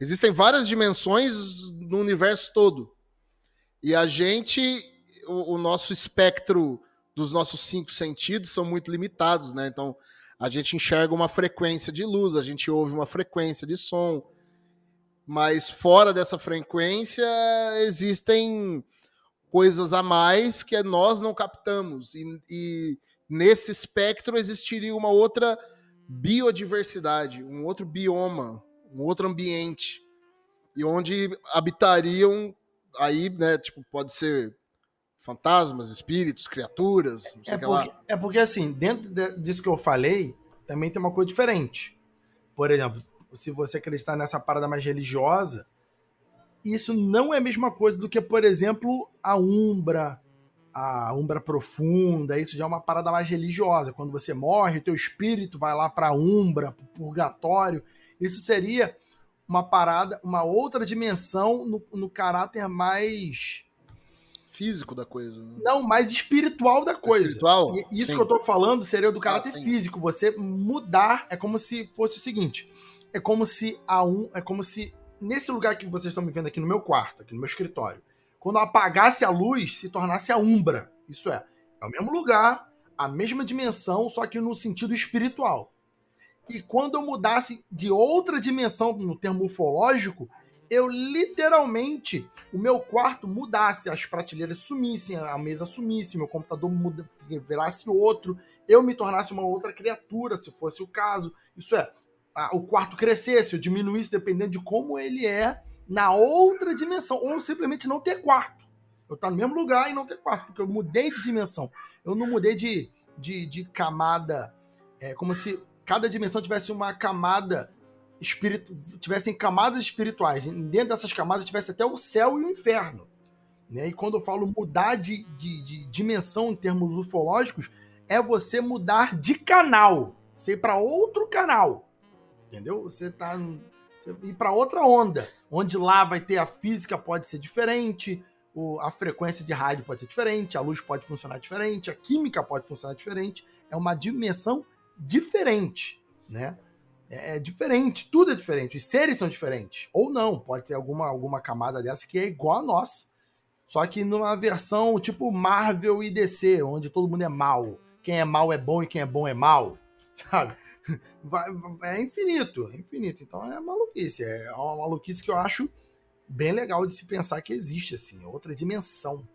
existem várias dimensões no universo todo. E a gente, o, o nosso espectro dos nossos cinco sentidos são muito limitados, né? Então a gente enxerga uma frequência de luz, a gente ouve uma frequência de som, mas fora dessa frequência existem coisas a mais que nós não captamos. E, e nesse espectro existiria uma outra biodiversidade, um outro bioma, um outro ambiente. E onde habitariam aí, né, tipo, pode ser fantasmas, espíritos, criaturas, não sei É que lá. é porque, assim, dentro de- disso que eu falei, também tem uma coisa diferente. Por exemplo, se você acreditar nessa parada mais religiosa, isso não é a mesma coisa do que, por exemplo, a Umbra, a Umbra Profunda. Isso já é uma parada mais religiosa. Quando você morre, o teu espírito vai lá pra Umbra, pro purgatório. Isso seria uma parada, uma outra dimensão no, no caráter mais. Físico da coisa. né? Não, mais espiritual da coisa. Espiritual? E Isso Sim. que eu tô falando seria do caráter Ah, físico. Você mudar é como se fosse o seguinte: é como se a um, é como se nesse lugar que vocês estão me vendo aqui no meu quarto, aqui no meu escritório, quando apagasse a luz, se tornasse a umbra. Isso é, é o mesmo lugar, a mesma dimensão, só que no sentido espiritual. E quando eu mudasse de outra dimensão no termo ufológico, eu literalmente, o meu quarto mudasse, as prateleiras sumissem, a mesa sumisse, meu computador muda, virasse outro, eu me tornasse uma outra criatura, se fosse o caso. Isso é, a- o quarto crescesse ou diminuísse, dependendo de como ele é na outra dimensão, ou simplesmente não ter quarto. Eu estar no mesmo lugar e não ter quarto, porque eu mudei de dimensão. Eu não mudei de, de, de camada. É como se cada dimensão tivesse uma camada espírito, tivessem camadas espirituais. Dentro dessas camadas tivesse até o céu e o inferno. Né? E quando eu falo mudar de, de, de dimensão em termos ufológicos, é você mudar de canal. Você ir para outro canal. Entendeu? Você tá. Você ir para outra onda. Onde lá vai ter a física pode ser diferente, o- a frequência de rádio pode ser diferente, a luz pode funcionar diferente, a química pode funcionar diferente. É uma dimensão diferente, né? É, é diferente, tudo é diferente. Os seres são diferentes. Ou não, pode ter alguma, alguma camada dessa que é igual a nós. Só que numa versão tipo Marvel e DC, onde todo mundo é mal. Quem é mal é bom e quem é bom é mal. Sabe? Vai- é infinito, é infinito. Então é maluquice. É uma maluquice que eu acho bem legal de se pensar que existe, assim, outra dimensão.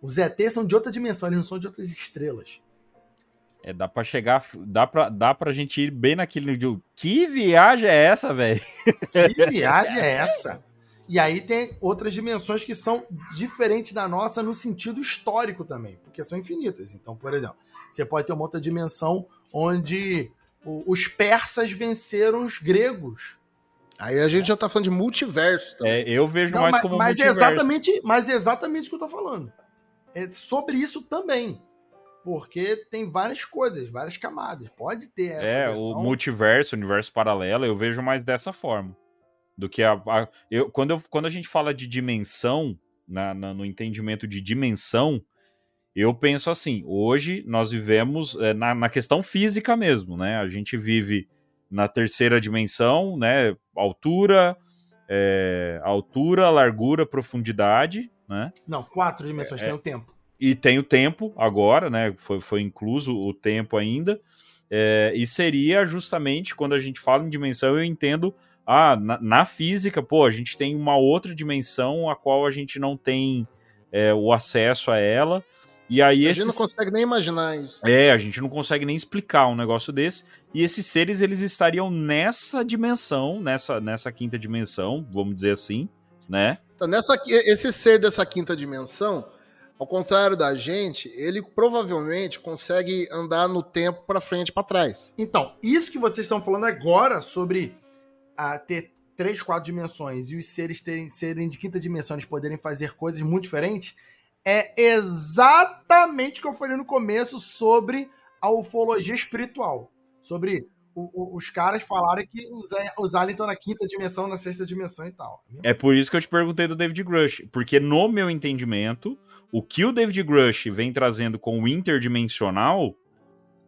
Os ETs são de outra dimensão, eles não são de outras estrelas. É, dá pra chegar, dá pra, dá pra gente ir bem naquele de que viagem é essa, velho? Que viagem é essa? E aí tem outras dimensões que são diferentes da nossa no sentido histórico também, porque são infinitas. Então, por exemplo, você pode ter uma outra dimensão onde os persas venceram os gregos. Aí a gente já tá falando de multiverso. também. É, eu vejo Não, mais mas, como mas é multiverso. exatamente, mas é exatamente isso que eu tô falando. É sobre isso também. Porque tem várias coisas, várias camadas. Pode ter essa É, versão. o multiverso, o universo paralelo, eu vejo mais dessa forma. Do que a. a- eu, quando, eu, quando a gente fala de dimensão, na, na- no entendimento de dimensão, eu penso assim: hoje nós vivemos é, na, na questão física mesmo, né? A gente vive na terceira dimensão, né? Altura, é, altura, largura, profundidade, né? Não, quatro dimensões, É, tem o tempo. e tem o tempo agora, né? Foi, foi incluso o tempo ainda. É, e seria justamente quando a gente fala em dimensão, eu entendo. Ah, na, na física, pô, a gente tem uma outra dimensão a qual a gente não tem é, o acesso a ela. E aí A esses... gente não consegue nem imaginar isso. É, a gente não consegue nem explicar um negócio desse. E esses seres, eles estariam nessa dimensão, nessa, nessa quinta dimensão, vamos dizer assim, né? Então, nessa, esse ser dessa quinta dimensão, ao contrário da gente, ele provavelmente consegue andar no tempo para frente e para trás. Então, isso que vocês estão falando agora sobre a ter três, quatro dimensões e os seres terem, serem de quinta dimensão, eles poderem fazer coisas muito diferentes, é exatamente o que eu falei no começo sobre a ufologia espiritual. Sobre o- o- os caras falaram que os, os aliens estão na quinta dimensão, na sexta dimensão e tal. É por isso que eu te perguntei do David Grush, porque no meu entendimento, o que o David Grush vem trazendo com o interdimensional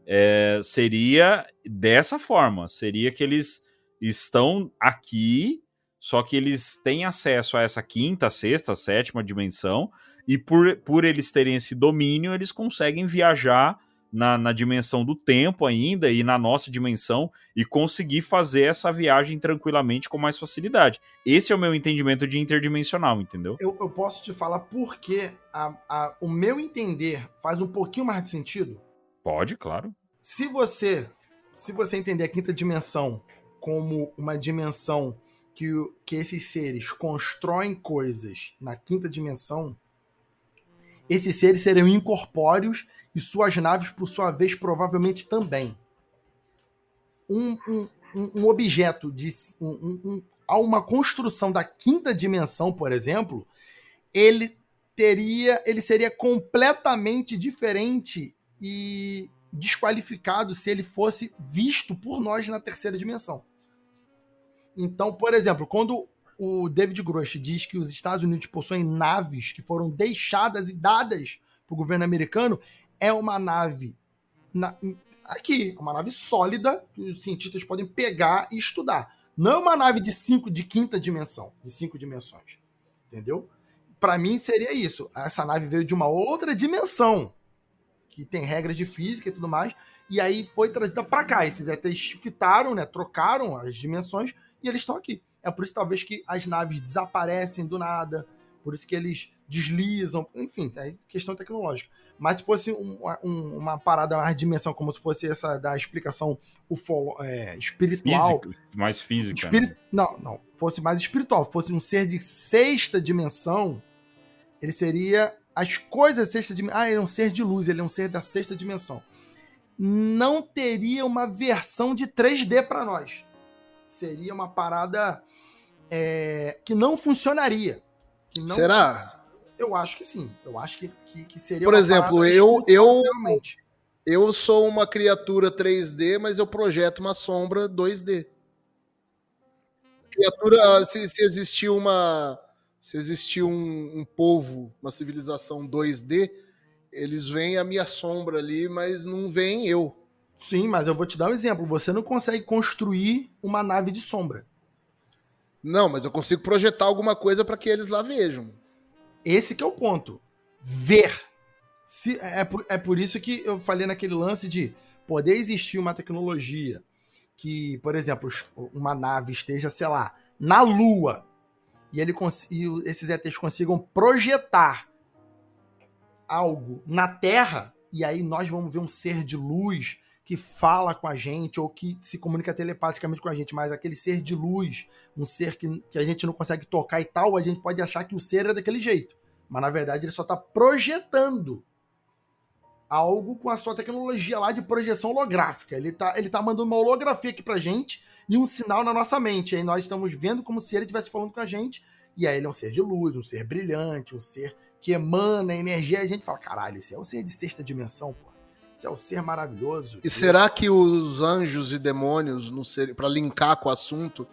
é, seria dessa forma, seria que eles estão aqui, só que eles têm acesso a essa quinta, sexta, sétima dimensão, e por, por eles terem esse domínio, eles conseguem viajar na, na dimensão do tempo ainda e na nossa dimensão e conseguir fazer essa viagem tranquilamente com mais facilidade. Esse é o meu entendimento de interdimensional, entendeu? Eu, eu posso te falar por que a- a- o meu entender faz um pouquinho mais de sentido. Pode, claro. Se você, se você entender a quinta dimensão como uma dimensão que, que esses seres constroem coisas na quinta dimensão, esses seres seriam incorpóreos e suas naves, por sua vez, provavelmente também. Um, um, um- objeto de. Um- a uma construção da quinta dimensão, por exemplo, ele teria. ele seria completamente diferente e desqualificado se ele fosse visto por nós na terceira dimensão. Então, por exemplo, quando o David Grosh diz que os Estados Unidos possuem naves que foram deixadas e dadas para o governo americano, é uma nave na- aqui, uma nave sólida que os cientistas podem pegar e estudar. Não é uma nave de cinco, de quinta dimensão, de cinco dimensões, entendeu? Para mim seria isso. Essa nave veio de uma outra dimensão que tem regras de física e tudo mais, e aí foi trazida para cá. Esses ETs fitaram, né, trocaram as dimensões e eles estão aqui. É por isso talvez que as naves desaparecem do nada, por isso que eles deslizam, enfim, é questão tecnológica. Mas se fosse um- um- uma parada mais dimensão, como se fosse essa da explicação ufo, é, espiritual, Física, mais física. Espiri- né? Não, não. Fosse mais espiritual. Fosse um ser de sexta dimensão, ele seria as coisas sexta dimensão. Ah, ele é um ser de luz, ele é um ser da sexta dimensão. Não teria uma versão de 3D para nós. Seria uma parada é, que não funcionaria. Que não- Será? Eu acho que sim. Eu acho que, que, que seria Por exemplo, eu- eu- realmente. Eu sou uma criatura 3D, mas eu projeto uma sombra 2D. Criatura, se, se existir uma. Se existir um, um povo, uma civilização 2D, eles veem a minha sombra ali, mas não veem eu. Sim, mas eu vou te dar um exemplo. Você não consegue construir uma nave de sombra. Não, mas eu consigo projetar alguma coisa para que eles lá vejam. Esse que é o ponto. Ver. Se, é, por, é por isso que eu falei naquele lance de poder existir uma tecnologia que, por exemplo, uma nave esteja, sei lá, na Lua e, ele e esses ETs consigam projetar algo na Terra e aí nós vamos ver um ser de luz que fala com a gente ou que se comunica telepaticamente com a gente, mas aquele ser de luz, um ser que, que a gente não consegue tocar e tal, a gente pode achar que o ser é daquele jeito. Mas na verdade ele só está projetando algo com a sua tecnologia lá de projeção holográfica. Ele tá, ele tá mandando uma holografia aqui pra gente e um sinal na nossa mente. Aí nós estamos vendo como se ele estivesse falando com a gente. E aí ele é um ser de luz, um ser brilhante, um ser que emana energia. E a gente fala: caralho, esse é o ser de sexta dimensão, pô. Esse é o ser maravilhoso. E será que os anjos e demônios, para linkar com o assunto,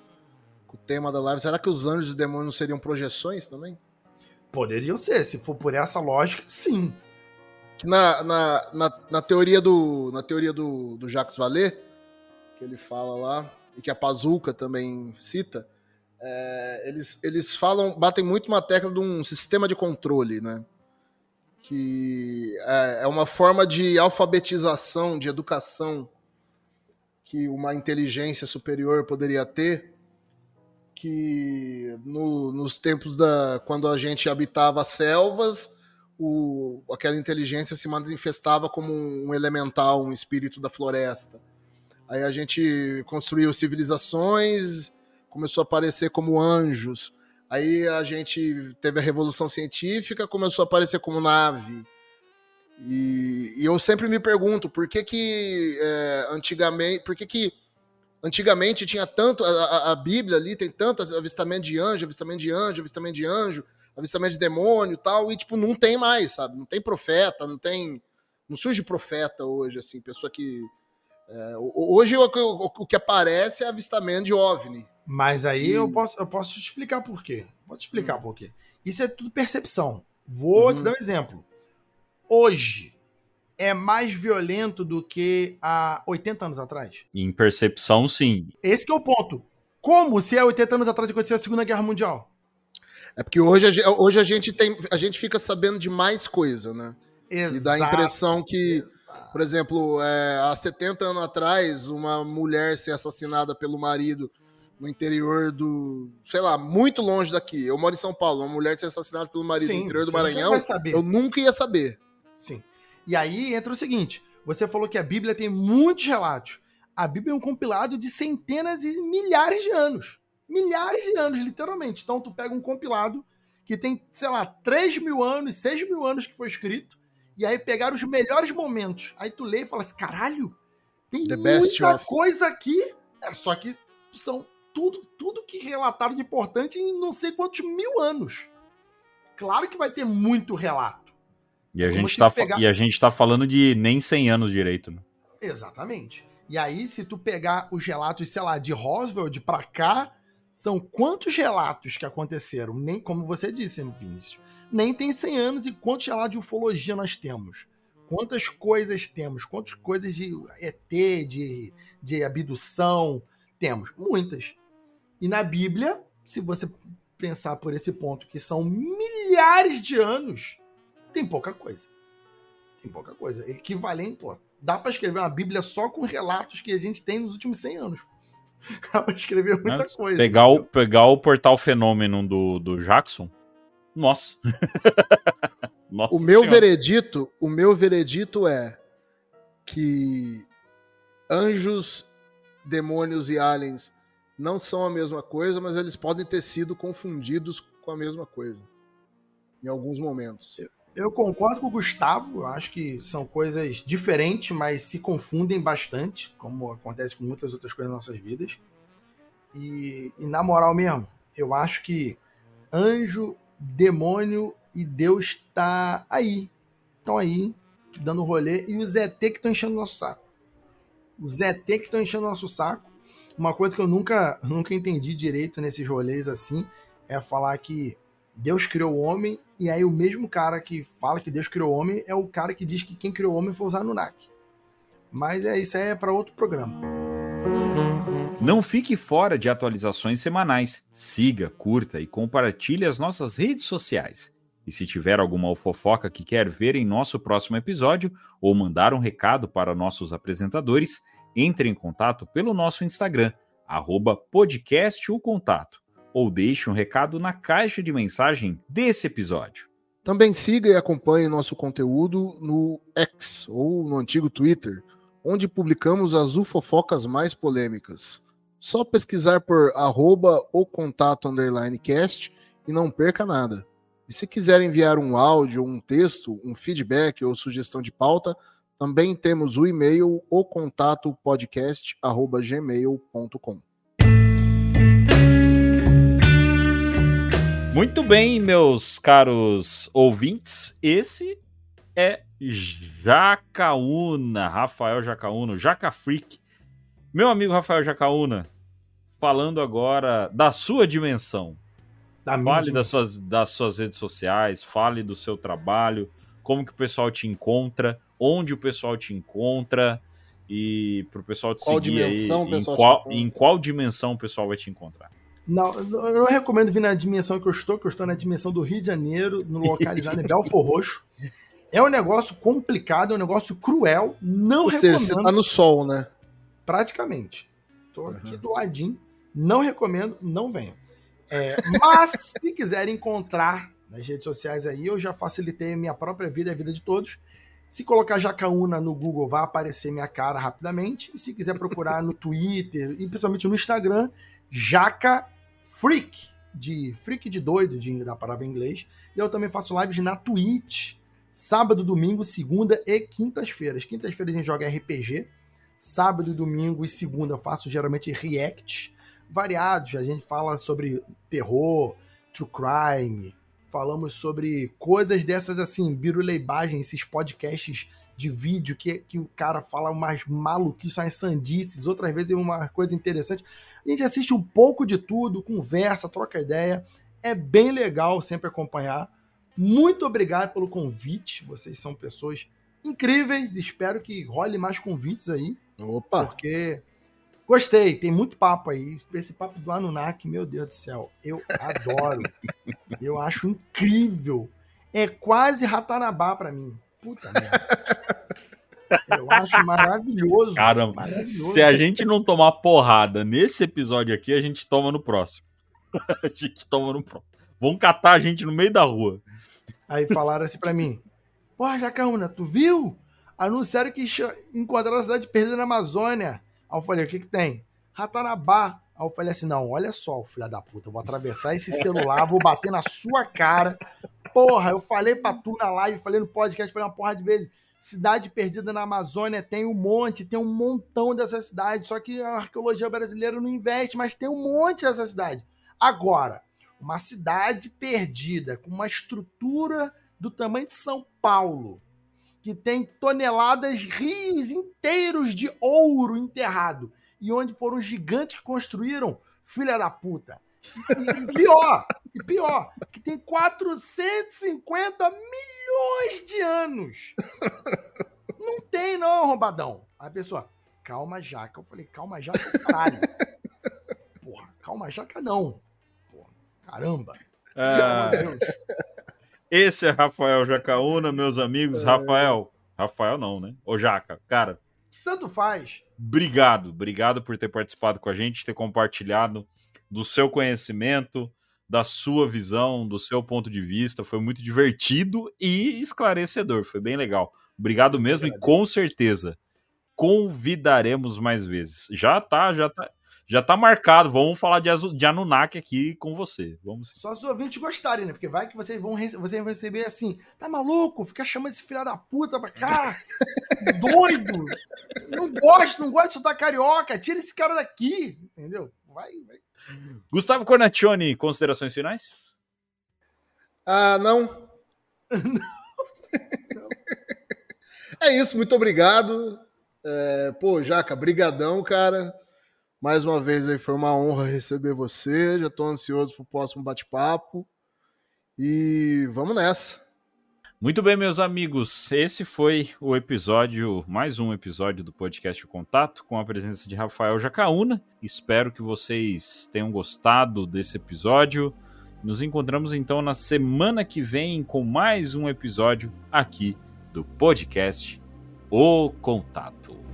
com o tema da live, será que os anjos e demônios não seriam projeções também? Poderiam ser, se for por essa lógica, sim. Na, na, na, na teoria, do, na teoria do, do Jacques Vallée, que ele fala lá, e que a Pazuca também cita, é, eles, eles falam, batem muito uma tecla de um sistema de controle, né? Que é, é uma forma de alfabetização, de educação que uma inteligência superior poderia ter, que no- nos tempos da quando a gente habitava selvas, o, aquela inteligência se manifestava como um elemental, um espírito da floresta. Aí a gente construiu civilizações, começou a aparecer como anjos. Aí a gente teve a revolução científica, começou a aparecer como nave. E, e eu sempre me pergunto por que que é, antigamente, por que que antigamente tinha tanto a, a- Bíblia ali tem tanto avistamento de anjo, avistamento de anjo, avistamento de anjo, avistamento de demônio, tal, e tipo não tem mais, sabe? Não tem profeta, não tem, não surge profeta hoje assim, pessoa que É, ho- hoje o, o- o que aparece é avistamento de OVNI. Mas aí E- eu posso, eu posso te explicar por quê. Vou te explicar por quê. Isso é tudo percepção. Vou te Uhum. dar um exemplo. Hoje é mais violento do que há 80 anos atrás? Em percepção, sim. Esse que é o ponto. Como se há 80 anos atrás aconteceu a Segunda Guerra Mundial? É porque hoje, a hoje a, gente tem, a gente fica sabendo de mais coisa, né? E dá a Exato. impressão que, por exemplo, é, há 70 anos atrás, uma mulher ser assassinada pelo marido no interior do, sei lá, muito longe daqui. Eu moro em São Paulo, uma mulher ser assassinada pelo marido Sim, no interior do Maranhão, eu nunca ia saber. Sim. E aí entra o seguinte: você falou que a Bíblia tem muitos relatos. A Bíblia é um compilado de centenas e milhares de anos. Milhares de anos, literalmente. Então, tu pega um compilado que tem, sei lá, 3 mil anos, 6 mil anos que foi escrito, e aí pegaram os melhores momentos. Aí tu lê e fala assim: caralho, tem The muita coisa aqui. É só que são tudo, tudo que relataram de importante em não sei quantos mil anos. Claro que vai ter muito relato. E a, gente tá, pegar- e a gente tá falando de nem 100 anos direito, né? Exatamente. E aí, se tu pegar os relatos, sei lá, de Roswell, de pra cá, são quantos relatos que aconteceram? Nem, como você disse, Vinícius, nem tem 100 anos e quantos relatos de ufologia nós temos? Quantas coisas temos? Quantas coisas de ET, de, de abdução temos? Muitas. E na Bíblia, se você pensar por esse ponto, que são milhares de anos, tem pouca coisa. Tem pouca coisa. Equivalente, pô. Dá pra escrever uma Bíblia só com relatos que a gente tem nos últimos 100 anos. Dá pra escrever muita coisa. Pegar o, pegar o portal Fenômeno do, do Jackson. Nossa. Nossa O meu Senhora. veredito, o meu veredito é que anjos, demônios e aliens não são a mesma coisa, mas eles podem ter sido confundidos com a mesma coisa em alguns momentos. Eu concordo com o Gustavo. Acho que são coisas diferentes, mas se confundem bastante, como acontece com muitas outras coisas nas nossas vidas. E, e na moral mesmo, eu acho que anjo, demônio e Deus tá aí. Estão aí, dando rolê. E os ET que estão enchendo o nosso saco. Os ET que estão enchendo o nosso saco. Uma coisa que eu nunca, nunca entendi direito nesses rolês assim é falar que Deus criou o homem, e aí o mesmo cara que fala que Deus criou o homem é o cara que diz que quem criou o homem foi o Anunnaki. Mas é isso aí é para outro programa. Não fique fora de atualizações semanais. Siga, curta e compartilhe as nossas redes sociais. E se tiver alguma fofoca que quer ver em nosso próximo episódio ou mandar um recado para nossos apresentadores, entre em contato pelo nosso Instagram, arroba podcast o contato, ou deixe um recado na caixa de mensagem desse episódio. Também siga e acompanhe nosso conteúdo no X ou no antigo Twitter, onde publicamos as ufofocas mais polêmicas. Só pesquisar por arroba o contato underline cast e não perca nada. E se quiser enviar um áudio, um texto, um feedback ou sugestão de pauta, também temos o e-mail o contato podcast arroba gmail.com. Muito bem, meus caros ouvintes, esse é Jacaúna, Rafael Jacaúna, Jaca Freak. Meu amigo Rafael Jacaúna, falando agora da sua dimensão. Da minha Fale das suas, das suas redes sociais, fale do seu trabalho, como que o pessoal te encontra, onde o pessoal te encontra e pro pessoal te Qual seguir dimensão aí, o pessoal em te qual, em qual dimensão o pessoal vai te encontrar. Não, eu não recomendo vir na dimensão que eu estou, que eu estou na dimensão do Rio de Janeiro, no localizado em Belfor Roxo. É um negócio complicado, é um negócio cruel. Não Ou seja, recomendo. você tá no sol, né? praticamente. Tô aqui do ladinho. Não recomendo, não venham. É, mas, se quiserem encontrar nas redes sociais aí, eu já facilitei a minha própria vida e a vida de todos. Se colocar Jacaúna no Google, vai aparecer minha cara rapidamente. E se quiser procurar no Twitter e principalmente no Instagram, Jaca Freak, de freak de doido, de, da palavra em inglês. E eu também faço lives na Twitch, sábado, domingo, segunda e quintas-feiras. Quintas-feiras a gente joga RPG. Sábado, domingo e segunda eu faço geralmente react variados. A gente fala sobre terror, true crime, falamos sobre coisas dessas assim, biruleibagem, esses podcasts de vídeo que, que o cara fala umas maluquices, umas sandices, outras vezes uma coisa interessante. A gente assiste um pouco de tudo, conversa, troca ideia. É bem legal sempre acompanhar. Muito obrigado pelo convite. Vocês são pessoas incríveis. Espero que role mais convites aí. Opa! Porque gostei, tem muito papo aí. Esse papo do Anunnaki, meu Deus do céu, eu adoro. eu acho incrível. É quase Ratanabá pra mim. Puta merda. Eu acho maravilhoso. Caramba, maravilhoso. se a gente não tomar porrada nesse episódio aqui, a gente toma no próximo. a gente toma no próximo. Vão catar a gente no meio da rua. Aí falaram assim pra mim: Porra, Jacaúna, tu viu? Anunciaram que encontraram a cidade perdida na Amazônia. Aí eu falei: O que que tem? Ratanabá. Aí eu falei assim: Não, olha só, filha da puta, eu vou atravessar esse celular, vou bater na sua cara. Porra, eu falei pra tu na live, falei no podcast, falei uma porra de vezes. Cidade perdida na Amazônia tem um monte, tem um montão dessa cidade, só que a arqueologia brasileira não investe, mas tem um monte dessa cidade. Agora, uma cidade perdida, com uma estrutura do tamanho de São Paulo, que tem toneladas, rios inteiros de ouro enterrado, e onde foram os gigantes que construíram, filha da puta. E, e pior, e pior, que tem 450 milhões de anos. Não tem, não, arrombadão. Aí a pessoa, calma, jaca. Eu falei, calma, jaca, caralho. Porra, calma, jaca não. Porra, caramba. Ah, Pelo amor de Deus. Esse é Rafael Jacaúna, meus amigos. Rafael. Rafael não, né? Ô, Jaca, cara, Tanto faz. obrigado. Obrigado por ter participado com a gente, ter compartilhado do seu conhecimento, da sua visão, do seu ponto de vista. Foi muito divertido e esclarecedor. Foi bem legal. Obrigado mesmo e com certeza convidaremos mais vezes. Já tá, já tá, já tá marcado. Vamos falar de, de Anunnaki aqui com você. Vamos sim. Só se os ouvintes gostarem, né? Porque vai que vocês vão, vocês vão receber assim, tá maluco? Fica chamando esse filho da puta pra cá. Doido. Não gosto, não gosto de soltar carioca. Tira esse cara daqui. Entendeu? Vai, vai. Gustavo Cornaccioni, considerações finais? Ah, não. é isso, muito obrigado. É, pô, Jaca, brigadão, cara. Mais uma vez aí foi uma honra receber você. Já tô ansioso pro próximo bate-papo. E vamos nessa. Muito bem, meus amigos. Esse foi o episódio, mais um episódio do podcast O Contato, com a presença de Rafael Jacaúna. Espero que vocês tenham gostado desse episódio. Nos encontramos então na semana que vem com mais um episódio aqui do podcast O Contato.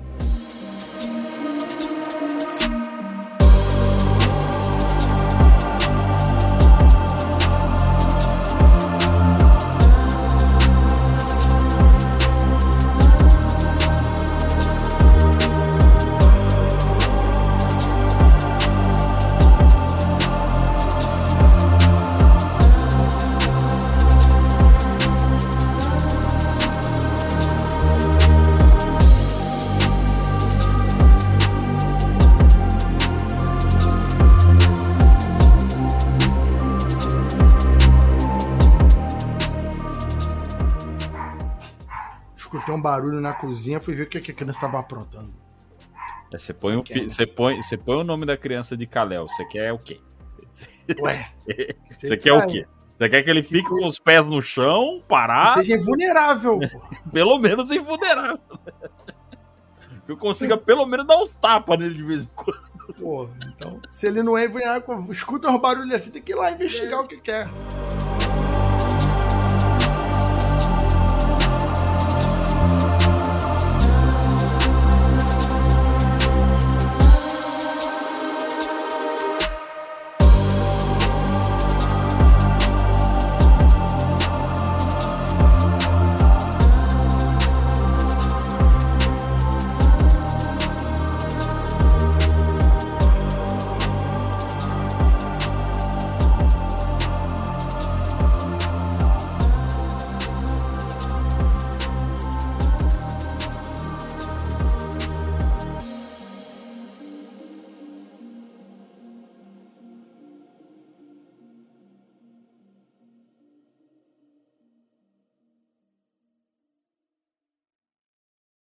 Um barulho na cozinha, fui ver o que que a criança estava aprontando. É, Você põe, o fi- você, põe, você põe o nome da criança de Kalel. Você quer o quê? Ué. Você quer o quê? Você quer que ele fique com os pés no chão, parar? Seja invulnerável. pelo menos invulnerável. Que eu consiga pelo menos dar uns tapas nele de vez em quando. Pô, então, se ele não é invulnerável, escuta um barulho assim, tem que ir lá investigar o que quer.